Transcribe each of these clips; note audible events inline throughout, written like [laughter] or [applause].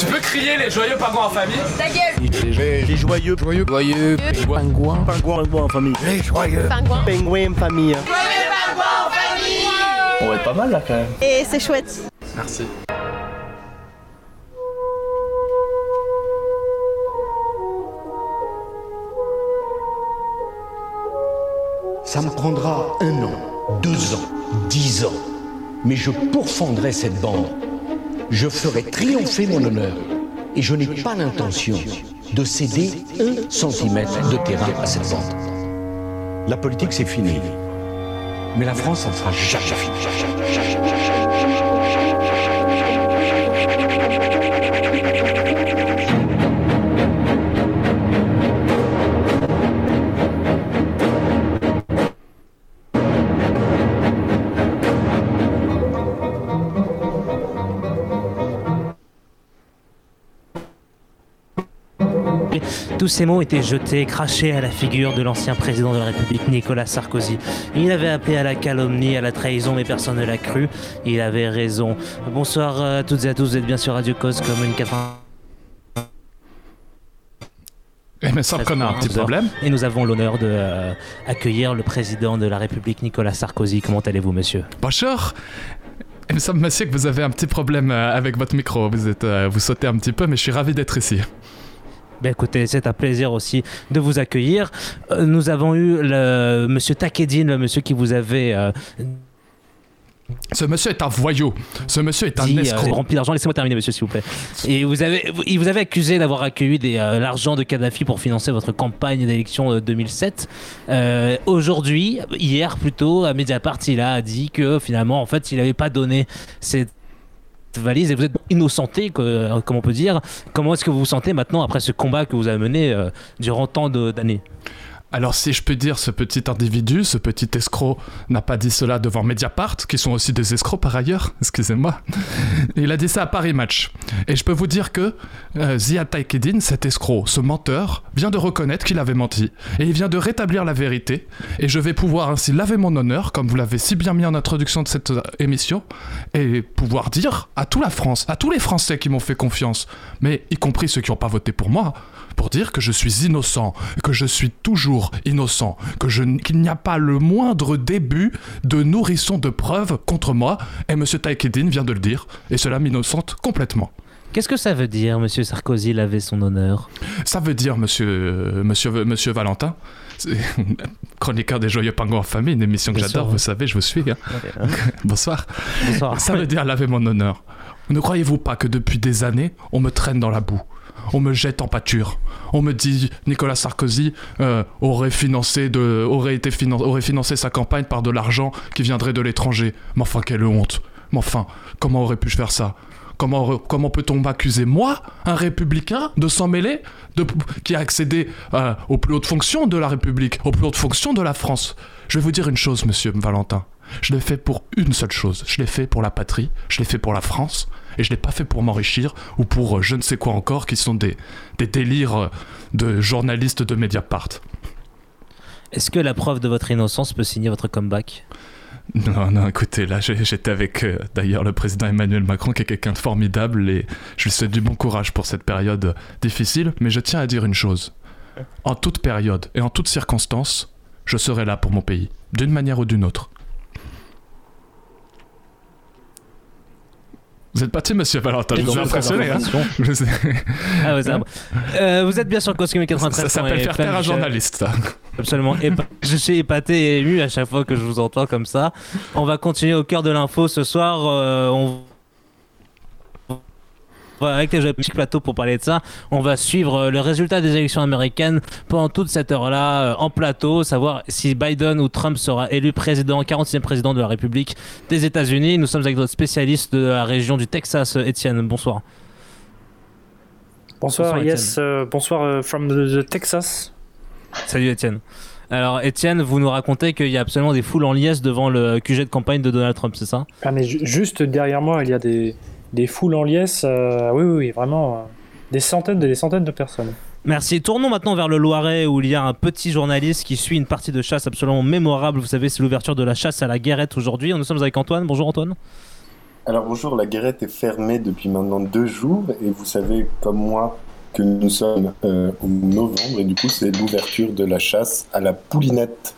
Tu peux crier les joyeux pingouins en famille Ta gueule Les joyeux, joyeux, joyeux, pingouins, pingouins, pingouins en famille. Les joyeux, Pingouin pingouins en famille. On va être pas mal là quand même. Et c'est chouette Merci. Ça me prendra un an, deux ans, dix ans. Mais je pourfendrai cette bande. Je ferai triompher mon honneur. Et je n'ai pas l'intention de céder un centimètre de terrain à cette bande. La politique, c'est fini. Mais la France, ne sera jamais. Ces mots étaient jetés, crachés à la figure de l'ancien président de la République, Nicolas Sarkozy. Il avait appelé à la calomnie, à la trahison, mais personne ne l'a cru. Il avait raison. Bonsoir à toutes et à tous, vous êtes bien sur Radio Cause Commune 80. Il me semble qu'on a un petit problème. Et nous avons l'honneur de euh, accueillir le président de la République, Nicolas Sarkozy. Comment allez-vous, monsieur? Bonjour. Il me semble, monsieur, que vous avez un petit problème euh, avec votre micro. Vous, êtes, euh, vous sautez un petit peu, mais je suis ravi d'être ici. Ben écoutez, c'est un plaisir aussi de vous accueillir. Euh, nous avons eu le monsieur Takedine, le monsieur qui vous avait euh, Ce monsieur est un voyou. Ce monsieur est un dit euh, escroc. rempli d'argent. Laissez-moi terminer, monsieur, s'il vous plaît. Et vous avez, il vous avait accusé d'avoir accueilli des, euh, l'argent de Kadhafi pour financer votre campagne d'élection euh, 2007. Euh, Aujourd'hui, hier plutôt, à Mediapart, il a dit que finalement, en fait, il n'avait pas donné cette valise et vous êtes innocenté, euh, comme on peut dire. Comment est-ce que vous vous sentez maintenant après ce combat que vous avez mené euh, durant tant d'années? Alors, si je peux dire, ce petit individu, ce petit escroc, n'a pas dit cela devant Mediapart, qui sont aussi des escrocs par ailleurs, [laughs] excusez-moi. Il a dit ça à Paris Match. Et je peux vous dire que euh, Zia Taikedine, cet escroc, ce menteur, vient de reconnaître qu'il avait menti. Et il vient de rétablir la vérité. Et je vais pouvoir ainsi laver mon honneur, comme vous l'avez si bien mis en introduction de cette euh, émission, et pouvoir dire à toute la France, à tous les Français qui m'ont fait confiance, mais y compris ceux qui n'ont pas voté pour moi, pour dire que je suis innocent, que je suis toujours innocent, que je qu'il n'y a pas le moindre début de nourrisson de preuves contre moi, et M. Taïkedine vient de le dire, et cela m'innocente complètement. Qu'est-ce que ça veut dire, monsieur Sarkozy laver son honneur? Ça veut dire, monsieur, euh, monsieur, monsieur Valentin, [laughs] chroniqueur des Joyeux Pingouins en famille, une émission que j'adore, vous savez, je vous suis. hein. [laughs] Bonsoir. Bonsoir. Ça veut dire laver mon honneur. Ne croyez-vous pas que depuis des années, on me traîne dans la boue? On me jette en pâture. On me dit Nicolas Sarkozy euh, aurait financé de, aurait été aurait financé sa campagne par de l'argent qui viendrait de l'étranger. Mais enfin quelle honte. Mais enfin comment aurais-je faire ça? Comment, comment peut-on m'accuser, moi, un républicain, de s'en mêler, de, qui a accédé euh, aux plus hautes fonctions de la République, aux plus hautes fonctions de la France? Je vais vous dire une chose, monsieur Valentin. Je l'ai fait pour une seule chose. Je l'ai fait pour la patrie, je l'ai fait pour la France, et je l'ai pas fait pour m'enrichir ou pour euh, je ne sais quoi encore, qui sont des, des délires euh, de journalistes de Mediapart. Est-ce que la preuve de votre innocence peut signer votre comeback? Non, non, écoutez, là j'étais avec euh, d'ailleurs le président Emmanuel Macron, qui est quelqu'un de formidable, et je lui souhaite du bon courage pour cette période difficile, mais je tiens à dire une chose. En toute période et en toute circonstance, je serai là pour mon pays, d'une manière ou d'une autre. Vous êtes parti, monsieur Valentin, je vous donc, impressionné. hein. [laughs] Je sais. Ah ouais, ça. Euh, vous êtes bien sur Coscommune 93. Ça s'appelle faire taire un journaliste. ça. Absolument. Épa- je suis épaté et ému à chaque fois que je vous entends comme ça. On va continuer au cœur de l'info ce soir. euh, on avec les petit plateau pour parler de ça. On va suivre euh, le résultat des élections américaines pendant toute cette heure-là euh, en plateau, savoir si Biden ou Trump sera élu président, 46e président de la République des États-Unis. Nous sommes avec notre spécialiste de la région du Texas, euh, Étienne. Bonsoir. Bonsoir, Bonsoir, yes, euh, bonsoir euh, from the, the Texas. Salut Étienne. Alors Étienne, vous nous racontez qu'il y a absolument des foules en liesse devant le QG de campagne de Donald Trump, c'est ça? Ah, mais ju- juste derrière moi, il y a des, des foules en liesse. euh, oui, oui, oui, vraiment, euh, des centaines et des centaines de personnes. Merci. Tournons maintenant vers le Loiret où il y a un petit journaliste qui suit une partie de chasse absolument mémorable. Vous savez, c'est l'ouverture de la chasse à la guérette aujourd'hui. Nous sommes avec Antoine. Bonjour Antoine. Alors bonjour, la guérette est fermée depuis maintenant deux jours et vous savez comme moi que nous sommes euh, au novembre et du coup c'est l'ouverture de la chasse à la poulinette.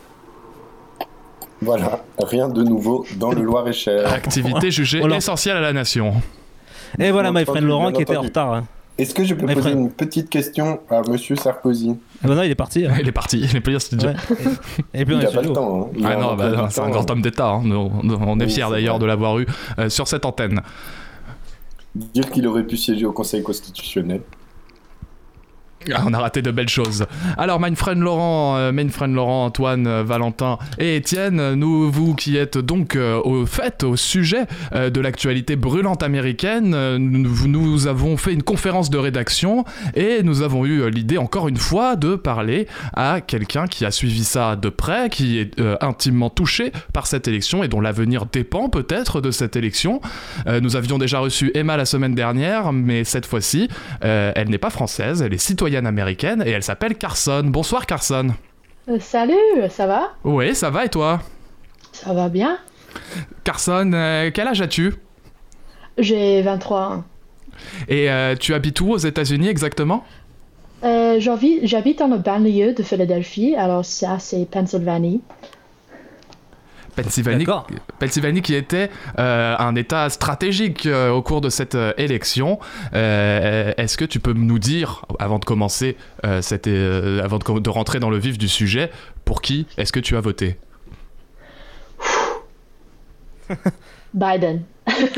Voilà, rien de nouveau dans le Loir-et-Cher. Activité jugée essentielle à la nation. Et voilà, my friend Laurent qui était en retard. hein. Est-ce que je peux My poser friend. une petite question à Monsieur Sarkozy Ah bah non, il est parti. hein. Il est parti, il est plus studio. Ouais. Et, et puis on Il est n'a pas le temps. hein. Il Ah non, bah c'est un grand homme d'État. hein. Nous- nous- On est Oui, fiers d'ailleurs de l'avoir eu euh, sur cette antenne. Dire qu'il aurait pu siéger au Conseil constitutionnel. Ah, on a raté de belles choses. Alors, mein friend Laurent, euh, Laurent, Antoine, euh, Valentin et Étienne, nous, vous qui êtes donc euh, au fait, au sujet euh, de l'actualité brûlante américaine, nous, avons fait une conférence de rédaction et nous avons eu l'idée, encore une fois, de parler à quelqu'un qui a suivi ça de près, qui est intimement touché par cette élection et dont l'avenir dépend peut-être de cette élection. Nous avions déjà reçu Emma la semaine dernière, mais cette fois-ci, elle n'est pas française, elle est citoyenne américaine et elle s'appelle Carson. Bonsoir Carson. Euh, salut, ça va? Oui, ça va et toi? Ça va bien Carson, euh, quel âge as-tu? J'ai 23 ans. Et euh, tu habites où aux États-Unis exactement? J'habite j'habite dans le banlieue de Philadelphie, alors ça c'est Pennsylvanie. Pennsylvanie. Pennsylvanie qui était euh, un État stratégique euh, au cours de cette euh, élection. Euh, Est-ce que tu peux nous dire, avant de commencer, euh, cette, euh, avant de, rentrer dans le vif du sujet, pour qui est-ce que tu as voté? [laughs] Biden.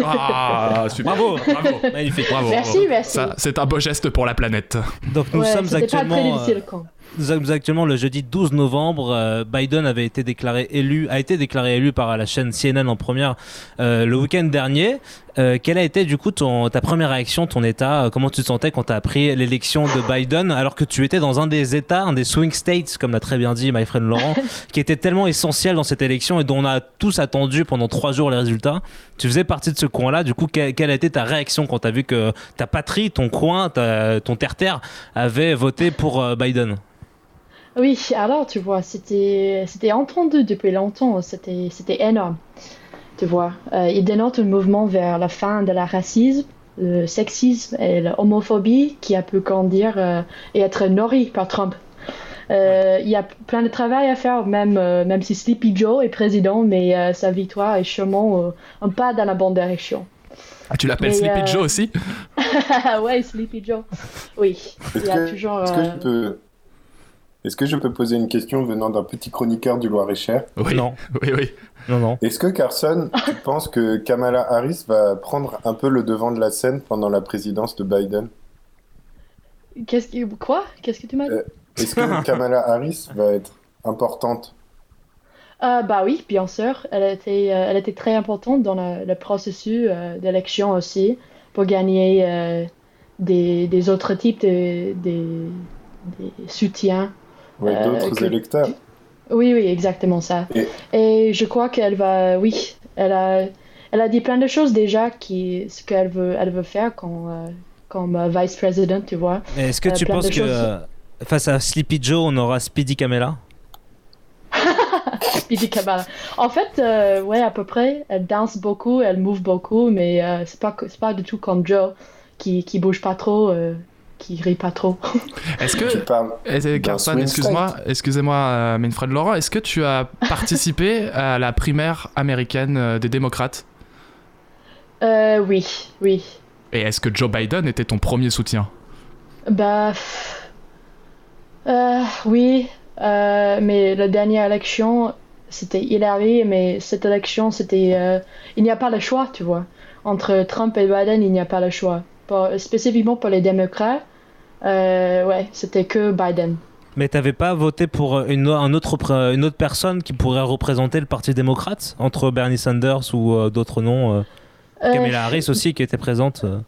Ah, super. Bravo. bravo. Magnifique. Bravo, Merci, bravo. merci. C'est un beau geste pour la planète. Donc nous Ouais, sommes c'était pas très actuellement. difficile quand. Nous sommes actuellement le jeudi 12 novembre. Euh, Biden avait été déclaré élu, a été déclaré élu par la chaîne CNN en première euh, le week-end dernier. Euh, quelle a été du coup ton, ta première réaction, ton état? Comment tu te sentais quand tu as appris l'élection de Biden alors que tu étais dans un des états, un des swing states, comme l'a très bien dit my friend Laurent, [laughs] qui était tellement essentiel dans cette élection et dont on a tous attendu pendant trois jours les résultats? Tu faisais partie de ce coin-là. Du coup, que- quelle a été ta réaction quand tu as vu que ta patrie, ton coin, ta- ton terre-terre avait voté pour Biden? Oui, alors tu vois, c'était c'était entendu depuis longtemps, c'était c'était énorme. Tu vois, Euh, il dénote un mouvement vers la fin de la racisme, le sexisme et l'homophobie qui a pu grandir euh, et être nourri par Trump. Euh, Il y a plein de travail à faire, même, euh, même si Sleepy Joe est président, mais euh, sa victoire est sûrement euh, un pas dans la bonne direction. Ah, tu l'appelles Sleepy euh, Joe aussi? [laughs] Ouais, Sleepy Joe. Oui, il y a toujours. Est-ce que, euh, je peux... Est-ce que je peux poser une question venant d'un petit chroniqueur du Loir-et-Cher? Oui. Non. Oui, oui. Non, non. Est-ce que Carson, tu [laughs] penses que Kamala Harris va prendre un peu le devant de la scène pendant la présidence de Biden? Qu'est-ce que quoi? Qu'est-ce que tu m'as dit? Euh, Est-ce que [laughs] Kamala Harris va être importante? Euh, bah oui, bien sûr. Elle était, euh, elle était très importante dans le, le processus euh, d'élection aussi pour gagner euh, des, des autres types de des, des soutiens. Ouais, Euh, d'autres que- électeurs Oui, oui, exactement ça. Et- Et je crois qu'elle va, oui, elle a, elle a dit plein de choses déjà qui, ce qu'elle veut, elle veut faire quand, euh, comme euh, vice president, tu vois. Mais Est-ce que Euh, tu penses que choses. face à Sleepy Joe, on aura Speedy Camela [laughs] Speedy Kamala. En fait, euh, ouais, à peu près. Elle danse beaucoup, elle move beaucoup, mais euh, c'est pas, c'est pas du tout comme Joe qui, qui bouge pas trop, euh, qui rit pas trop. [laughs] Est-ce que. est-ce- d'un Carson, excuse-moi, excusez-moi, euh, Manfred Laurent, est-ce que tu as participé [laughs] à la primaire américaine euh, des démocrates? Euh, oui, oui. Et est-ce que Joe Biden était ton premier soutien? Bah. euh, oui, euh, mais la dernière élection, c'était Hillary, mais cette élection, c'était. euh, il n'y a pas le choix, tu vois. Entre Trump et Biden, il n'y a pas le choix. Pour- spécifiquement pour les démocrates, euh, ouais, c'était que Biden. Mais t'avais pas voté pour euh, une, un autre, une autre personne qui pourrait représenter le Parti démocrate entre Bernie Sanders ou euh, d'autres noms euh, Euh, Kamala Harris aussi qui était présente. euh.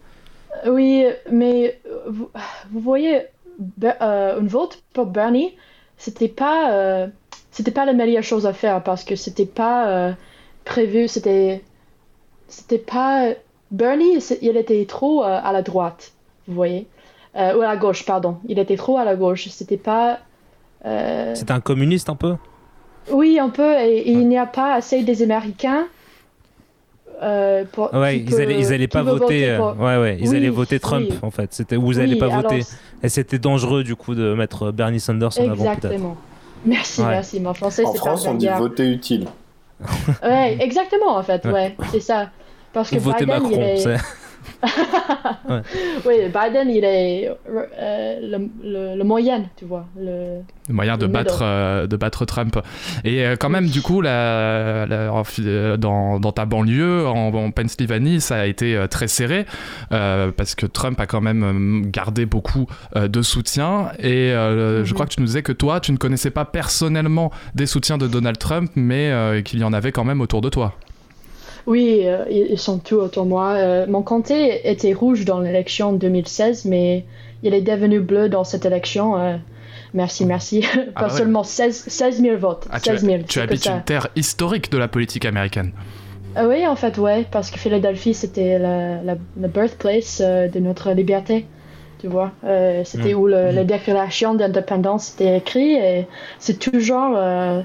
Oui, mais euh, vous, vous voyez, euh, une vote pour Bernie, c'était pas, euh, c'était pas la meilleure chose à faire parce que c'était pas euh, prévu, c'était, c'était pas Bernie, il était trop euh, à la droite, vous voyez, Euh, ou à la gauche, pardon, il était trop à la gauche, c'était pas. euh, C'était un communiste un peu? Oui, un peu, et, et il n'y a pas assez des Américains euh, pour- Ouais, ils peut- allaient, ils allaient qui pas voter. pour- Ouais, ouais, ils Oui, allaient voter Trump oui. en fait. C'était ou vous allez Oui, pas alors, voter. Et c'était dangereux du coup de mettre Bernie Sanders en avant. Exactement. Merci, Ouais. merci. Mon français, En France, pas on dit voter utile. Ouais, exactement, en fait, Ouais. ouais, c'est ça. Parce que Biden, Macron. il est... c'est- [laughs] Oui, Biden, il est euh, le, le, le moyen, tu vois. Le... Le moyen de battre, euh, de battre Trump. Et euh, quand même, du coup, la, dans, dans ta banlieue, en, en Pennsylvanie, ça a été très serré parce que Trump a quand même gardé beaucoup de soutien. Et je Mhm. crois que tu nous disais que toi, tu ne connaissais pas personnellement des soutiens de Donald Trump, mais qu'il y en avait quand même autour de toi. Oui, euh, ils sont tous autour de moi. Euh, mon comté était rouge dans l'élection 2016, mais il est devenu bleu dans cette élection. euh, merci, merci. Ah [laughs] Pas bah ouais. seulement 16, 16 000 votes. Ah, tu 16 000, tu que habites ça. une terre historique de la politique américaine. Ah oui, en fait, ouais, parce que Philadelphie, c'était la, la, la birthplace de notre liberté. Tu vois, Euh, c'était où le, la déclaration d'indépendance était écrite et c'est toujours. euh,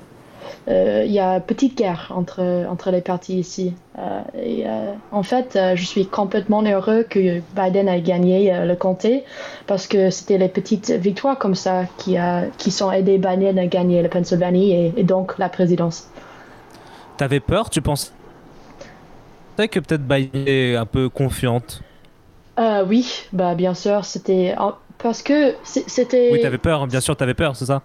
Il y a petite guerre entre, entre les partis ici. Euh, et, euh, en fait, euh, je suis complètement heureux que Biden ait gagné euh, le comté parce que c'était les petites victoires comme ça qui, qui sont aidées Biden à gagner la Pennsylvanie et, et donc la présidence. T'avais peur Tu penses que peut-être Biden est un peu confiante? Euh, oui, bah bien sûr, c'était parce que c'était. Oui, t'avais peur. Bien sûr, t'avais peur, c'est ça?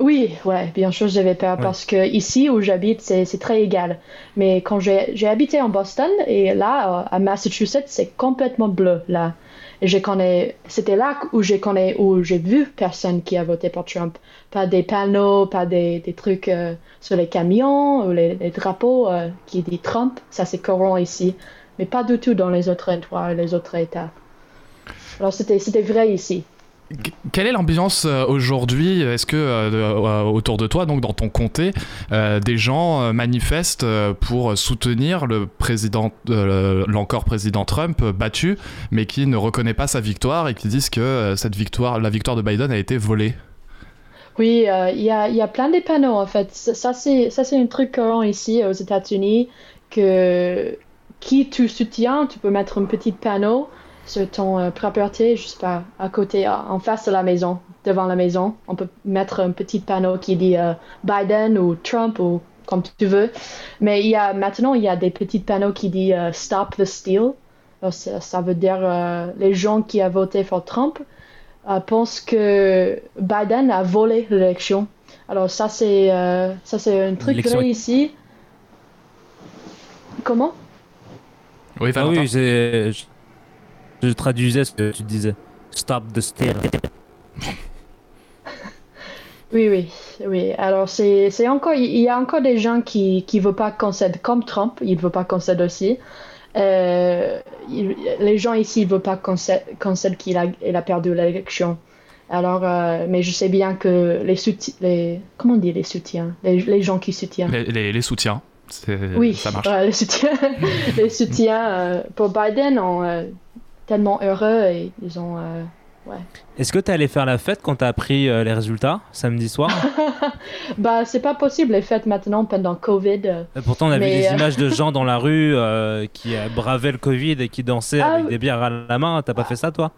Oui, ouais, bien sûr, j'avais peur Ouais. parce que ici où j'habite, c'est très égal. Mais quand j'ai habité en Boston et là, euh, à Massachusetts, c'est complètement bleu là. Et je connais, c'était là où j'ai connais où j'ai vu personne qui a voté pour Trump. Pas des panneaux, pas des, des trucs euh, sur les camions ou les, les drapeaux euh, qui dit Trump. Ça c'est courant ici, mais pas du tout dans les autres endroits les autres États. Alors c'était vrai ici. Qu- Quelle est l'ambiance euh, aujourd'hui? Est-ce que euh, euh, autour de toi, donc dans ton comté, des gens manifestent pour soutenir le président, euh, l'encore président Trump battu, mais qui ne reconnaît pas sa victoire et qui disent que cette victoire, la victoire de Biden a été volée? Oui, il y y a plein de panneaux en fait. Ça, ça, c'est, ça, c'est un truc courant ici aux États-Unis que qui tu soutiens, tu peux mettre un petit panneau sur ton euh, propriété, je sais pas, à côté, à- en face de la maison, devant la maison. On peut mettre un petit panneau qui dit euh, Biden ou Trump ou comme tu veux. Mais il y a maintenant, il y a des petits panneaux qui disent euh, Stop the Steal. Alors, ça, ça veut dire euh, les gens qui ont voté pour Trump euh, pensent que Biden a volé l'élection. Alors ça c'est euh, ça c'est un truc L'élection vrai est- ici. Comment? Oui, Ah Valentin oui, c'est- je, traduisais ce que tu disais. Stop the steal. Oui, oui, oui. Alors, c'est, c'est encore, il y a encore des gens qui, qui veulent pas concéder, comme Trump, il veut pas concéder aussi. Euh, il- les gens ici ne veulent pas concéder, concéder qu'il a, il a perdu l'élection. Alors, euh, mais je sais bien que les soutiens, les, comment on dit les soutiens, les, les gens qui soutiennent. les, les- les soutiens, c'est- Oui, ça marche. les soutiens, [laughs] les soutiens euh, pour Biden euh, tellement heureux et ils ont. euh, Est-ce que t'es allé faire la fête quand t'as appris euh, les résultats samedi soir? [laughs] Bah, c'est pas possible les fêtes maintenant pendant Covid. euh. Et Pourtant, on a vu des euh, images de gens [laughs] dans la rue euh, qui bravaient le Covid et qui dansaient Ah avec des bières à la main. T'as pas fait ça, toi?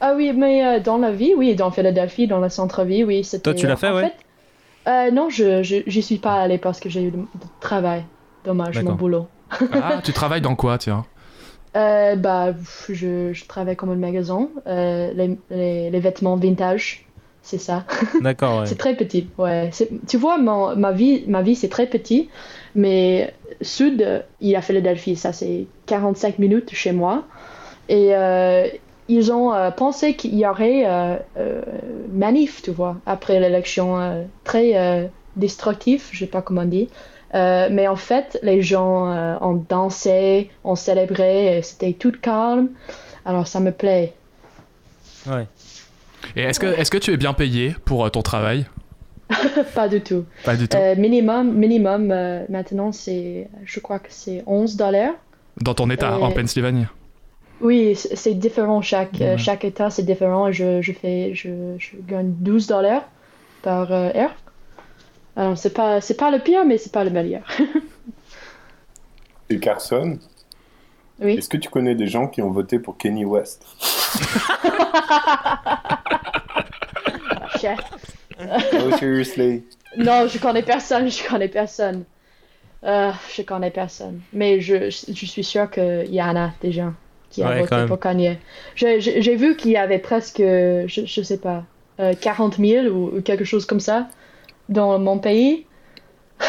Ah oui, mais euh, dans la vie, oui, dans Philadelphie, dans le centre-ville, oui. Toi, tu l'as fait, ouais? euh, Non, je, je, j'y suis pas allée parce que j'ai eu du travail. Dommage, mon boulot. Ah, tu travailles dans quoi, tiens? Euh, bah, je, je travaille comme un magasin, euh, les, les, les vêtements vintage, c'est ça. [laughs] D'accord, ouais. C'est très petit, ouais. Tu vois, mon- ma vie, ma vie c'est très petit, mais sud, il y a Philadelphie, ça c'est 45 minutes chez moi. Et euh, ils ont pensé qu'il y aurait manif, tu vois, après l'élection, très destructif, je sais pas comment dit. Euh, mais en fait, les gens euh, ont dansé, ont célébré, et c'était tout calme. Alors ça me plaît. Ouais. Et est-ce que, est-ce que tu es bien payé pour euh, ton travail? [laughs] Pas du tout. Pas du tout. Euh, minimum, minimum euh, maintenant, c'est, je crois que c'est 11 dollars. Dans ton état, euh, en Pennsylvanie? Oui, c'est différent. Chaque, euh, Ouais. chaque état, c'est différent. Je, je, fais, je, je gagne 12 dollars par euh, heure. Alors, c'est pas, c'est pas le pire, mais c'est pas le meilleur. Et Carson Oui. Est-ce que tu connais des gens qui ont voté pour Kenny West? Chef. Oh, seriously. Non, je connais personne, je connais personne. Euh, je connais personne. Mais je, je suis sûr qu'il y en a des gens qui ont Ouais, voté pour Kanye. J'ai vu qu'il y avait presque, je, je sais pas, euh, 40 000 ou, ou quelque chose comme ça dans mon pays. [laughs]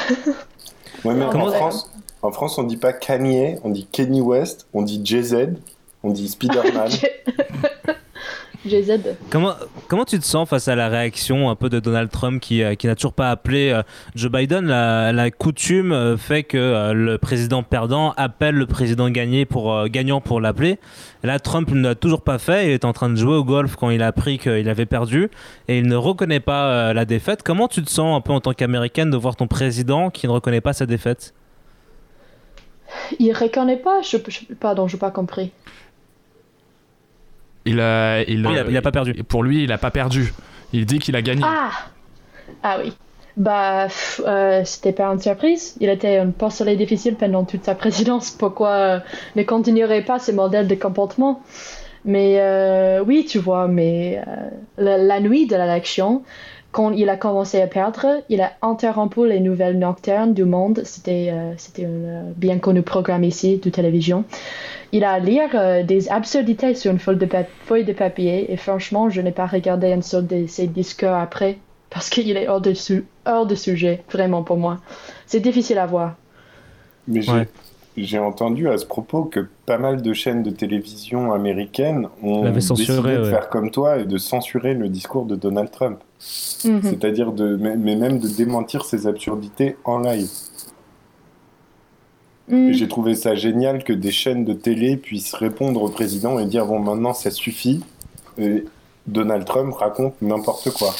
Ouais, mais Comment- en, France, en France, on dit pas Kanye, on dit Kenny West, on dit Jay-Z, on dit Spider-Man. [laughs] Comment, comment tu te sens face à la réaction un peu de Donald Trump qui, euh, qui n'a toujours pas appelé euh, Joe Biden? La, la coutume euh, fait que le président perdant appelle le président gagné pour, gagnant pour l'appeler. Là, Trump ne l'a toujours pas fait. Il est en train de jouer au golf quand il a appris qu'il avait perdu et il ne reconnaît pas la défaite. Comment tu te sens un peu en tant qu'américaine de voir ton président qui ne reconnaît pas sa défaite? Il reconnaît pas je, je- Pardon, je n'ai pas compris. Il a, il, Il a- il a pas perdu. Pour lui, il a pas perdu. Il dit qu'il a gagné. Ah Ah oui. Bah, euh, c'était pas une surprise. Il était un porcelet difficile pendant toute sa présidence. Pourquoi euh, ne continuerait pas ce modèle de comportement? Mais euh, oui, tu vois, mais euh, la, la nuit de l'élection, quand il a commencé à perdre, il a interrompu les nouvelles nocturnes du monde. C'était euh, c'était un euh, bien connu programme ici de télévision. Il a lire euh, des absurdités sur une feuille de, pa- feuille de papier et franchement, je n'ai pas regardé un seul de ses discours après parce qu'il est hors de, su- hors de sujet, vraiment pour moi. C'est difficile à voir. Mais j'ai Ouais. J'ai entendu à ce propos que pas mal de chaînes de télévision américaines ont L'avaient décidé censuré, de ouais. faire comme toi et de censurer le discours de Donald Trump. Mhm. C'est-à-dire de, mais, même de démentir ses absurdités en live. Mm. Et J'ai trouvé ça génial que des chaînes de télé puissent répondre au président et dire bon maintenant ça suffit. Et Donald Trump raconte n'importe quoi.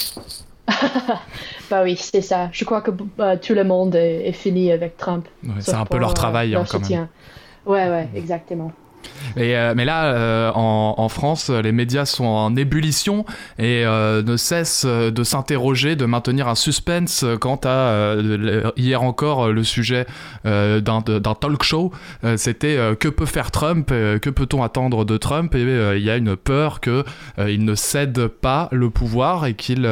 [laughs] Bah oui, c'est ça. Je crois que euh, tout le monde est, est fini avec Trump. Ouais, c'est un peu leur euh, travail leur hein, quand même. Ouais, ouais, exactement. Euh, mais là, euh, en, France, les médias sont en ébullition et euh, ne cessent de s'interroger, de maintenir un suspense quant à hier encore le sujet d'un talk show. C'était que peut faire Trump, que peut-on attendre de Trump? Et il y a une peur que euh, il ne cède pas le pouvoir et qu'il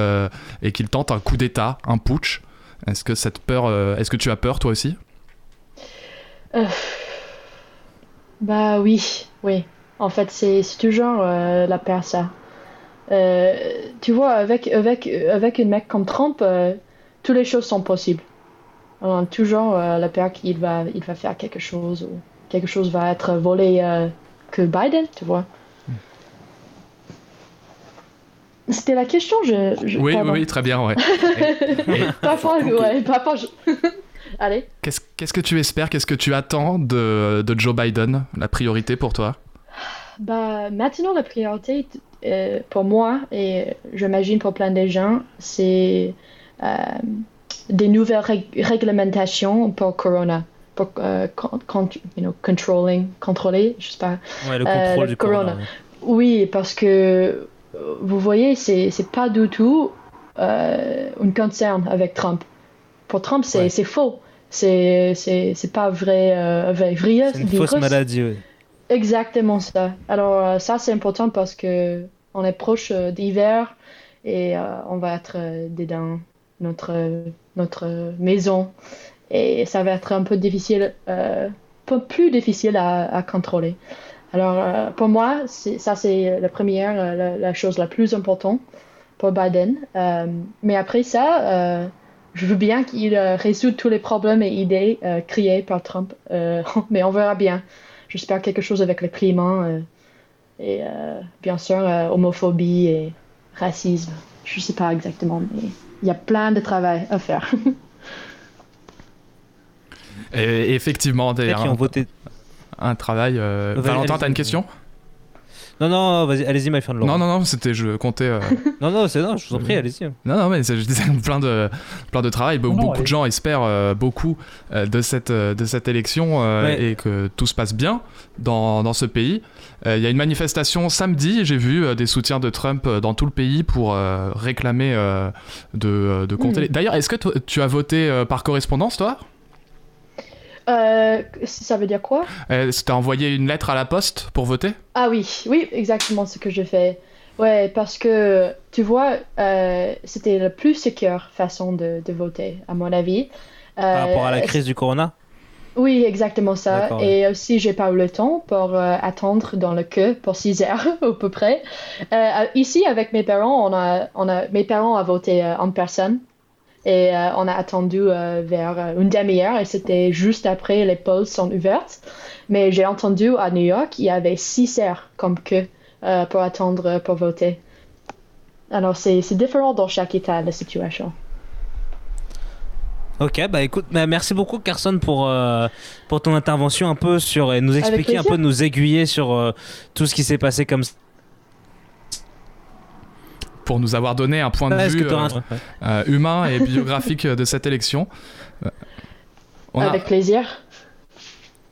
qu'il tente un coup d'État, un putsch. Est-ce que cette peur, est-ce que tu as peur toi aussi? Bah oui, oui. En fait, c'est toujours euh, la peur, ça. Euh, tu vois, avec, avec, avec un mec comme Trump, euh, toutes les choses sont possibles. A toujours euh, la peur qu'il va, il va faire quelque chose ou quelque chose va être volé que Biden, tu vois. C'était la question, je... je Oui, oui, très bien, ouais. [laughs] Parfois, ouais, parfois, je... [laughs] Allez. Qu'est-ce qu'est-ce que tu espères, qu'est-ce que tu attends de, de Joe Biden, la priorité pour toi? Bah, maintenant, la priorité euh, pour moi, et j'imagine pour plein de gens, c'est euh, des nouvelles rég- réglementations pour Corona. Pour euh, con- con- you know, controlling, contrôler, je sais pas. Ouais, le Euh, contrôle le du corona. Oui, parce que vous voyez, c'est c'est pas du tout euh, un concern avec Trump. Pour Trump, c'est Ouais. faux. C'est pas vrai, euh, vrai virus. C'est une fausse virus. maladie. ouais. Exactement ça. Alors euh, ça c'est important parce que on est proche euh, d'hiver et euh, on va être dedans notre notre maison et ça va être un peu difficile, euh, peu plus difficile à, à contrôler. Alors euh, pour moi, ça c'est la première, euh, la, la chose la plus importante pour Biden. Euh, mais après ça, je veux bien qu'il euh, résout tous les problèmes et idées euh, créés par Trump, Euh, [laughs] mais on verra bien. J'espère quelque chose avec le climat euh, et euh, bien sûr euh, homophobie et racisme. Je sais pas exactement, mais il y a plein de travail à faire. [laughs] Et effectivement, d'ailleurs, qui ont un, voté. un travail. euh, Valentin, t'as une question? Non, non, vas-y, allez-y, my friend Laurent. Non, non, non, c'était, je comptais. euh, [laughs] Non, non, c'est non, je vous en prie, allez-y. Non, non, mais c'est- je disais [laughs] plein de, plein de travail. Be- Non, non, beaucoup de allez. gens espèrent euh, beaucoup euh, de, cette, euh, de cette élection euh, Ouais. et que tout se passe bien dans, dans ce pays. Euh, Il y a une manifestation samedi, j'ai vu euh, des soutiens de Trump euh, dans tout le pays pour euh, réclamer euh, de, de compter. Mm. les- D'ailleurs, est-ce que toi, tu as voté euh, par correspondance, toi? Euh, ça veut dire quoi? Euh, T'as envoyé une lettre à la poste pour voter? Ah oui, oui, exactement ce que je fais. Ouais, parce que tu vois, euh, c'était la plus sécure façon de, de voter, à mon avis. Par rapport à la Euh, crise du corona? Oui, exactement ça. Et aussi, j'ai pas eu le temps pour euh, attendre dans le queue pour 6 [laughs] heures à peu près. Euh, ici, avec mes parents, on a, on a, mes parents ont voté euh, en personne. Et euh, on a attendu euh, vers euh, une demi-heure et c'était juste après les polls sont ouvertes. Mais j'ai entendu à New York, il y avait 6 heures comme queue euh, pour attendre pour voter. Alors, c'est différent dans chaque état, la situation. Ok, bah écoute, bah, merci beaucoup Carson pour, euh, pour ton intervention un peu sur et nous expliquer un peu, nous aiguiller sur euh, tout ce qui s'est passé comme ça. Pour nous avoir donné un point de vue euh, un- euh, humain et biographique de cette élection. Euh, a, Avec plaisir.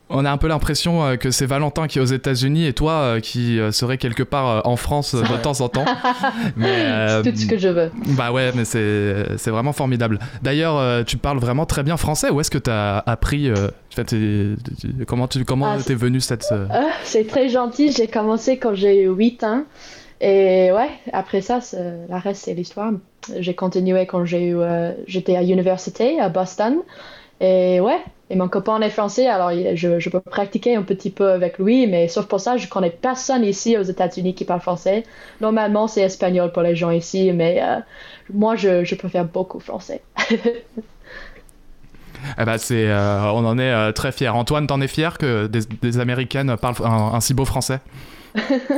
on a un peu l'impression euh, que c'est Valentin qui est aux États-Unis et toi euh, qui euh, serais quelque part euh, en France euh, de temps en temps. [laughs] Mais, euh, Tout ce que je veux. Bah ouais, mais c'est c'est vraiment formidable. D'ailleurs, euh, tu parles vraiment très bien français. Où est-ce que tu as appris euh, enfin, t'es- t'es- Comment tu comment Ah, t'es venu cette euh, Ah, c'est très gentil. J'ai commencé quand j'ai eu 8 ans. Et ouais, après ça, la reste, c'est l'histoire. J'ai continué quand j'ai eu, euh, j'étais à l'université à Boston. Et ouais, et mon copain est français, alors je, peux pratiquer un petit peu avec lui, mais sauf pour ça, je connais personne ici aux États-Unis qui parle français. Normalement, c'est espagnol pour les gens ici, mais euh, moi, je, préfère beaucoup français. [laughs] Eh c'est, euh, on en est très fiers. Antoine, t'en es fier que des, Américaines parlent un, si beau français?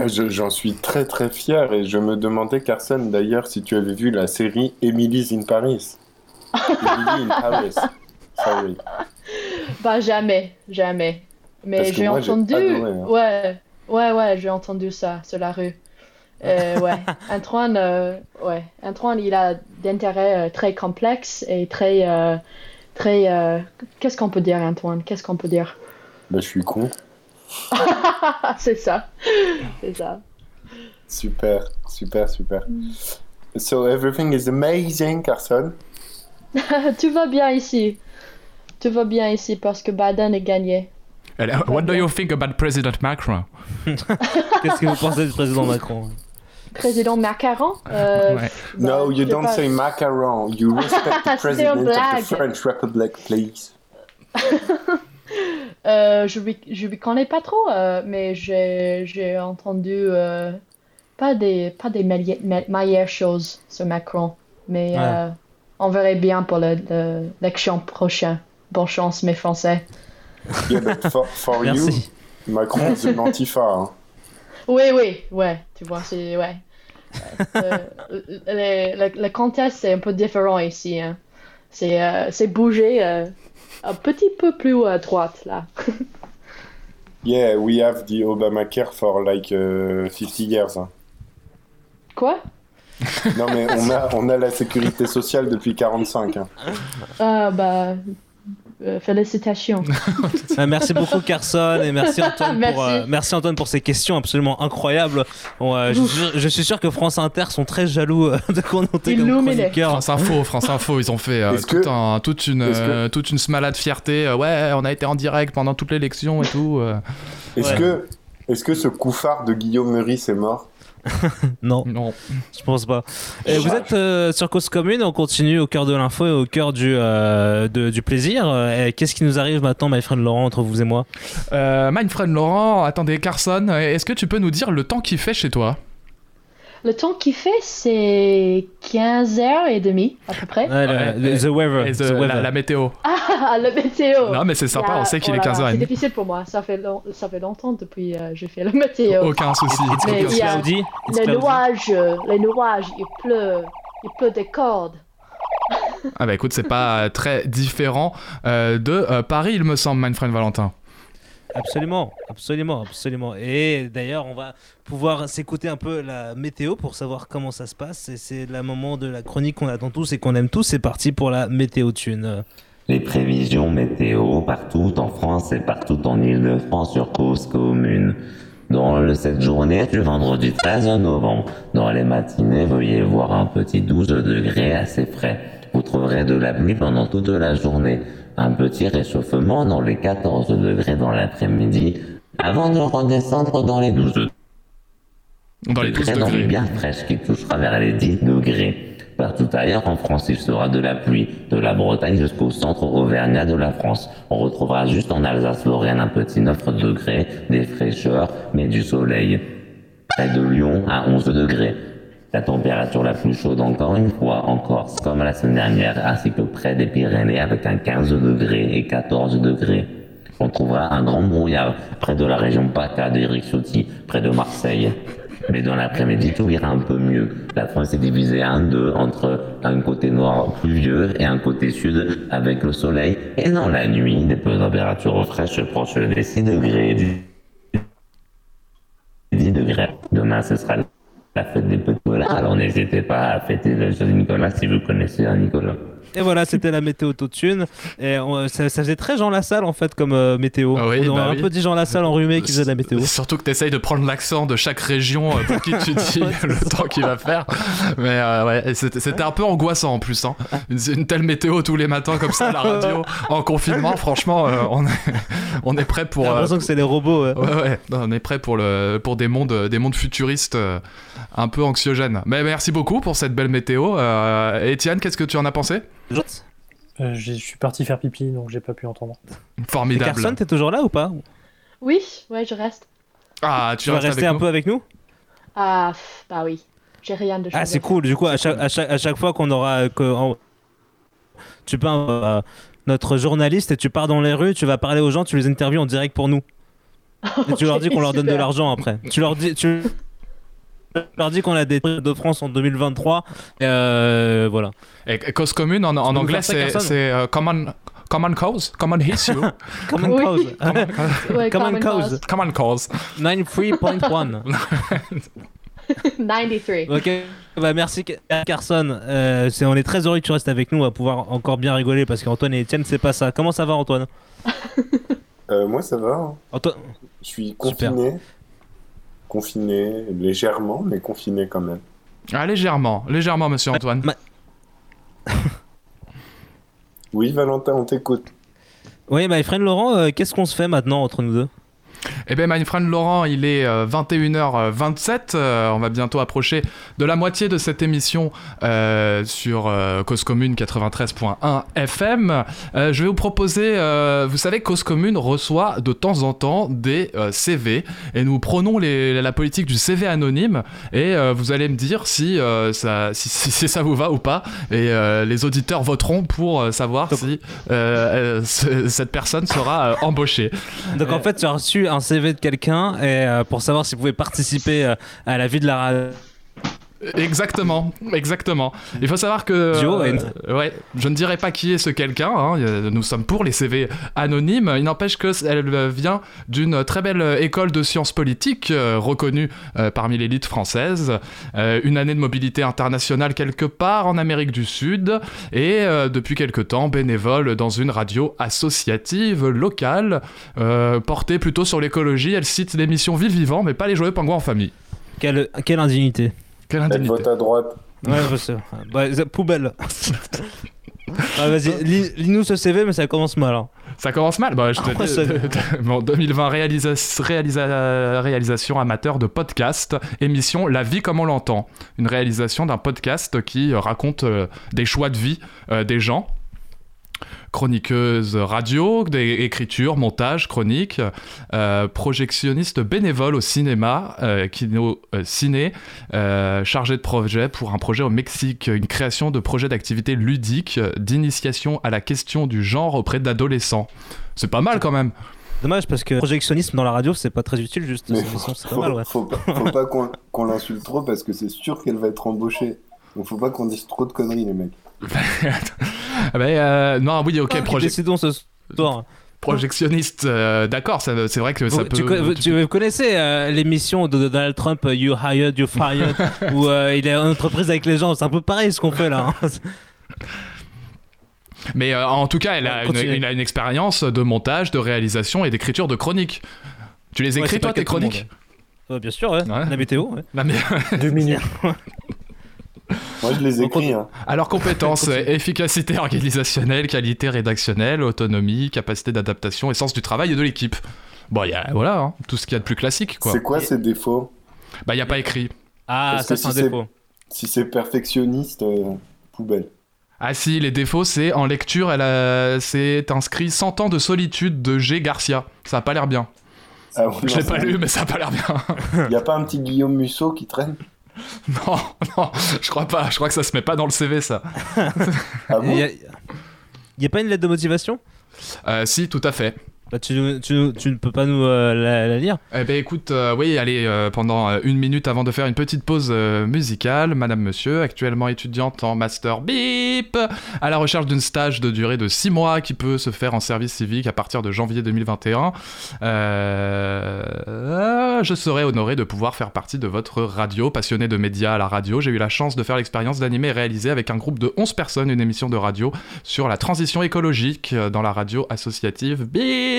J'en suis très très fier et je me demandais, Carson, d'ailleurs, si tu avais vu la série Emily's in Paris. Emily in Paris. [laughs] Sorry. Bah jamais, jamais. Mais j'ai entendu, adoré, hein. ouais, ouais, ouais, j'ai entendu ça sur la rue. Euh, [laughs] ouais, Antoine, euh, ouais, Antoine, il a d'intérêts euh, très complexes et très, euh, très, euh, qu'est-ce qu'on peut dire, Antoine? Qu'est-ce qu'on peut dire? Bah, je suis con. [laughs] C'est ça, c'est ça. Super, super, super. So everything is amazing, Carson. [laughs] Tout va bien ici. Tout va bien ici parce que Biden est gagné. Elle- What do you think about President Macron? [laughs] Qu'est-ce que vous pensez du président Macron? Président Macaron? Euh, Ouais. bah, no, you don't pas. say macaron. You respect the president of the. French Republic, please. Euh, je lui, je lui connais pas trop, euh, mais j'ai, j'ai entendu euh, pas des, pas des meille- me- meilleures choses sur Macron. Mais Ouais. euh, on verrait bien pour le- le- l'élection prochaine. Bonne chance, mes Français. Yeah, but for, for you, Merci. Macron, c'est l'antifa. Hein. Oui, oui, ouais, tu vois, c'est, ouais. Euh, le, le, le contexte est un peu différent ici. hein. C'est, euh, c'est bougé euh, un petit peu plus à droite, là. [laughs] Yeah, we have the Obamacare for like uh, 50 years. hein. Quoi? Non, mais on a, on a la sécurité sociale depuis 45. hein. Ah, bah, euh, félicitations. Euh, [laughs] merci beaucoup Carson et merci Antoine Merci. pour euh, merci Antoine pour ces questions absolument incroyables. Bon, euh, je, suis sûr- je suis sûr que France Inter sont très jaloux de qu'on noter comme chroniqueur. France Info, France Info, ils ont fait euh, Est-ce tout que- un- toute une est-ce que- euh, toute une smalade fierté. euh, ouais, on a été en direct pendant toute l'élection et tout. euh. Est-ce Ouais. que, est ce que ce couffard de Guillaume Meurice est mort? [laughs] Non, Non. je pense pas. Et vous êtes euh, sur Cause Commune, on continue au cœur de l'info et au cœur du, euh, de- du plaisir. Euh, et Qu'est-ce qui nous arrive maintenant, my friend Laurent, entre vous et moi? Euh, my friend Laurent, attendez, Carson, est-ce que tu peux nous dire le temps qu'il fait chez toi? Le temps qu'il fait, c'est 15h30 à peu près. Ouais, le- Ouais, le- The et weather. the- the la, weather. la météo Ah, le météo. Non, mais c'est sympa, on sait qu'il oh est là là, 15h30. C'est difficile pour moi, ça fait, long- ça fait longtemps depuis que j'ai fait le météo. Aucun souci. It's, Mais il y a- Les cloudy. nuages, euh, les nuages, il pleut, il pleut des cordes. Ah bah écoute, c'est pas euh, très différent euh, de euh, Paris, il me semble, my friend Valentin. Absolument, absolument, absolument. Et d'ailleurs, on va pouvoir s'écouter un peu la météo pour savoir comment ça se passe. Et c'est le moment de la chronique qu'on attend tous et qu'on aime tous. C'est parti pour la météo thune. Les prévisions météo partout en France et partout en Ile-de-France sur cause commune. Dans 7 journée du vendredi 13 novembre, dans les matinées, veuillez voir un petit 12 degrés assez frais. Vous trouverez de la pluie pendant toute la journée. Un petit réchauffement dans les 14 degrés dans l'après-midi, avant de redescendre dans les 12 Dans les 12 degrés dans degrés. bien fraîches qui touchera vers les 10 degrés. Partout ailleurs en France, il sera de la pluie, de la Bretagne jusqu'au centre auvergnat de la France. On retrouvera juste en Alsace-Lorraine un petit 9 degrés, des fraîcheurs, mais du soleil. Près de Lyon, à 11 degrés. La température la plus chaude encore une fois en Corse, comme la semaine dernière, ainsi que près des Pyrénées avec un 15 degrés et 14 degrés. On trouvera un grand brouillard près de la région PACA d'Eric Ciotti, près de Marseille. Mais dans l'après-midi, tout ira un peu mieux. La France est divisée en deux, entre un côté nord pluvieux et un côté sud avec le soleil. Et dans la nuit, des températures fraîches proches des 6 degrés. 10 degrés. Demain, ce sera la fête des petits Nicolas. Alors n'hésitez pas à fêter le de Nicolas si vous connaissez un Nicolas. Et voilà, c'était la météo autotune. Et on- ça, ça faisait très Jean Lassalle en fait comme euh, météo. Ah oui, on bah a un oui. peu dit Jean Lassalle enrhumé qui faisait de la météo. Surtout que tu essayes de prendre l'accent de chaque région euh, pour qui tu dis [laughs] le temps qu'il va faire. Mais euh, ouais, c'était un peu angoissant en plus. Hein. Une, une telle météo tous les matins comme ça à la radio [laughs] en confinement, franchement, on, est, on est prêt pour. J'ai l'impression que c'est les robots. ouais. Ouais, ouais, non, on est prêt pour, le, pour des, mondes, des mondes futuristes un peu anxiogènes. Mais merci beaucoup pour cette belle météo. Étienne, qu'est-ce que tu en as pensé? Euh, j'ai- je suis parti faire pipi, donc j'ai pas pu entendre. Et Formidable. Carson, t'es toujours là ou pas? Oui, ouais, je reste. Ah, tu, Tu vas rester un peu avec nous? Ah, pff, bah oui. J'ai rien de Ah, c'est cool. Du coup, à chaque, à chaque, à chaque fois qu'on aura. que- en- tu peux. euh, notre journaliste et tu pars dans les rues, tu vas parler aux gens, tu les interviews en direct pour nous. Et tu leur [laughs] dis qu'on leur donne de l'argent après. Tu leur dis. Tu... tu leur dis qu'on a des trucs de France en 2023. Et euh, voilà. Et, et cause commune en, anglais, c'est euh, common, common cause, common issue, [laughs] Common Oui. cause. [laughs] Ouais, Common common cause. common cause. 93.1. 93. [laughs] Ok, bah merci Carson. Euh, on est très heureux que tu restes avec nous. On va pouvoir encore bien rigoler parce qu'Antoine et Étienne, c'est pas ça. Comment ça va, Antoine? Euh, moi, ça va. hein. Antoine Je suis Super. Confiné. Légèrement, mais confiné quand même. Ah, légèrement, légèrement, monsieur Antoine. Ma- Oui, Valentin, on t'écoute. Oui, my friend Laurent, euh, qu'est-ce qu'on se fait maintenant entre nous deux? Eh bien, my friend Laurent, il est euh, 21h27. euh, on va bientôt approcher de la moitié de cette émission euh, sur euh, Cause Commune 93.1 FM. Euh, je vais vous proposer, euh, vous savez, Cause Commune reçoit de temps en temps des euh, CV et nous prenons les- la politique du CV anonyme et euh, vous allez me dire si, euh, ça, si, si- [laughs] si ça vous va ou pas. Et euh, les auditeurs voteront pour euh, savoir si euh, euh, ce- cette personne sera euh, embauchée. Donc en fait, tu as reçu un CV de quelqu'un et euh, pour savoir s'il pouvait participer euh, à la vie de la radio. Exactement, exactement. Il faut savoir que Joe, euh, ouais, je ne dirais pas qui est ce quelqu'un. hein, Nous sommes pour les CV anonymes. Il n'empêche que c- elle euh, vient d'une très belle euh, école de sciences politiques euh, reconnue euh, parmi l'élite française. Une année de mobilité internationale quelque part en Amérique du Sud et depuis quelque temps bénévole dans une radio associative locale portée plutôt sur l'écologie. Elle cite l'émission Vive Vivant, mais pas les joyeux pingouins en famille. Quelle, quelle indignité. Quelle Elle indignité. vote à droite. Ouais, je sais. Bah, poubelle. [laughs] Ah, Vas-y, lis- lis-nous ce CV, mais ça commence mal. hein. Ça commence mal. Bah, je te ça- [laughs] bon, 2020, réalisa- réalisa- réalisation amateur de podcast, émission La vie comme on l'entend. Une réalisation d'un podcast qui euh, raconte euh, des choix de vie euh, des gens. Chroniqueuse radio, des écritures, montage, chronique, euh, projectionniste bénévole au cinéma, euh, kino euh, ciné, euh, chargé de projet pour un projet au Mexique, une création de projets d'activités ludiques, euh, d'initiation à la question du genre auprès d'adolescents. C'est pas mal quand même. Dommage parce que projectionnisme dans la radio, c'est pas très utile, juste. Mais faut, mal, ouais. faut pas, faut pas qu'on qu'on l'insulte trop parce que c'est sûr qu'elle va être embauchée. Donc faut pas qu'on dise trop de conneries, les mecs. [laughs] Ah ben, euh, non, oui, ok, Qui proje- Décidons ce soir. projectionniste, euh, d'accord, c'est vrai que ça Vous, peut. tu, co- tu- vous connaissez euh, l'émission de Donald Trump, You Hired, You Fired, [laughs] où euh, il est en entreprise avec les gens. C'est un peu pareil ce qu'on fait là. hein. [laughs] Mais euh, en tout cas, elle a, Ouais, une, continuez. une- une expérience de montage, de réalisation et d'écriture de chroniques. Tu les Ouais, écris c'est toi pas tes chroniques. Ouais, bien sûr, ouais. Ouais. la météo. ouais. Non, mais- Deux minutes. Moi, je les écris. Hein. Alors, compétences, [laughs] efficacité organisationnelle, qualité rédactionnelle, autonomie, capacité d'adaptation et sens du travail et de l'équipe. Bon, y a, voilà, hein, tout ce qu'il y a de plus classique, quoi. C'est quoi ces défauts? Bah, il n'y a pas écrit. Ah, Parce ça que c'est un si défaut. Si c'est perfectionniste, euh, poubelle. Ah si, les défauts, c'est en lecture, elle a- c'est inscrit 100 ans de solitude de G. Garcia. Ça a pas l'air bien. Ah, Je non, l'ai pas lu, mais ça a pas l'air bien. Y a pas un petit Guillaume Musso qui traîne? [laughs] non, non, je crois pas. Je crois que ça se met pas dans le CV, ça. Ah bon Il y a, y a pas une lettre de motivation? Euh, si, tout à fait. Bah, tu, ne peux pas nous euh, la, lire Eh ben écoute, euh, oui, allez, euh, pendant une minute avant de faire une petite pause musicale, Madame Monsieur, actuellement étudiante en master BIP, à la recherche d'un stage de durée de 6 mois qui peut se faire en service civique à partir de janvier 2021, euh, je serai honoré de pouvoir faire partie de votre radio, passionné de médias à la radio. J'ai eu la chance de faire l'expérience d'animer et réaliser avec un groupe de 11 personnes une émission de radio sur la transition écologique dans la radio associative BIP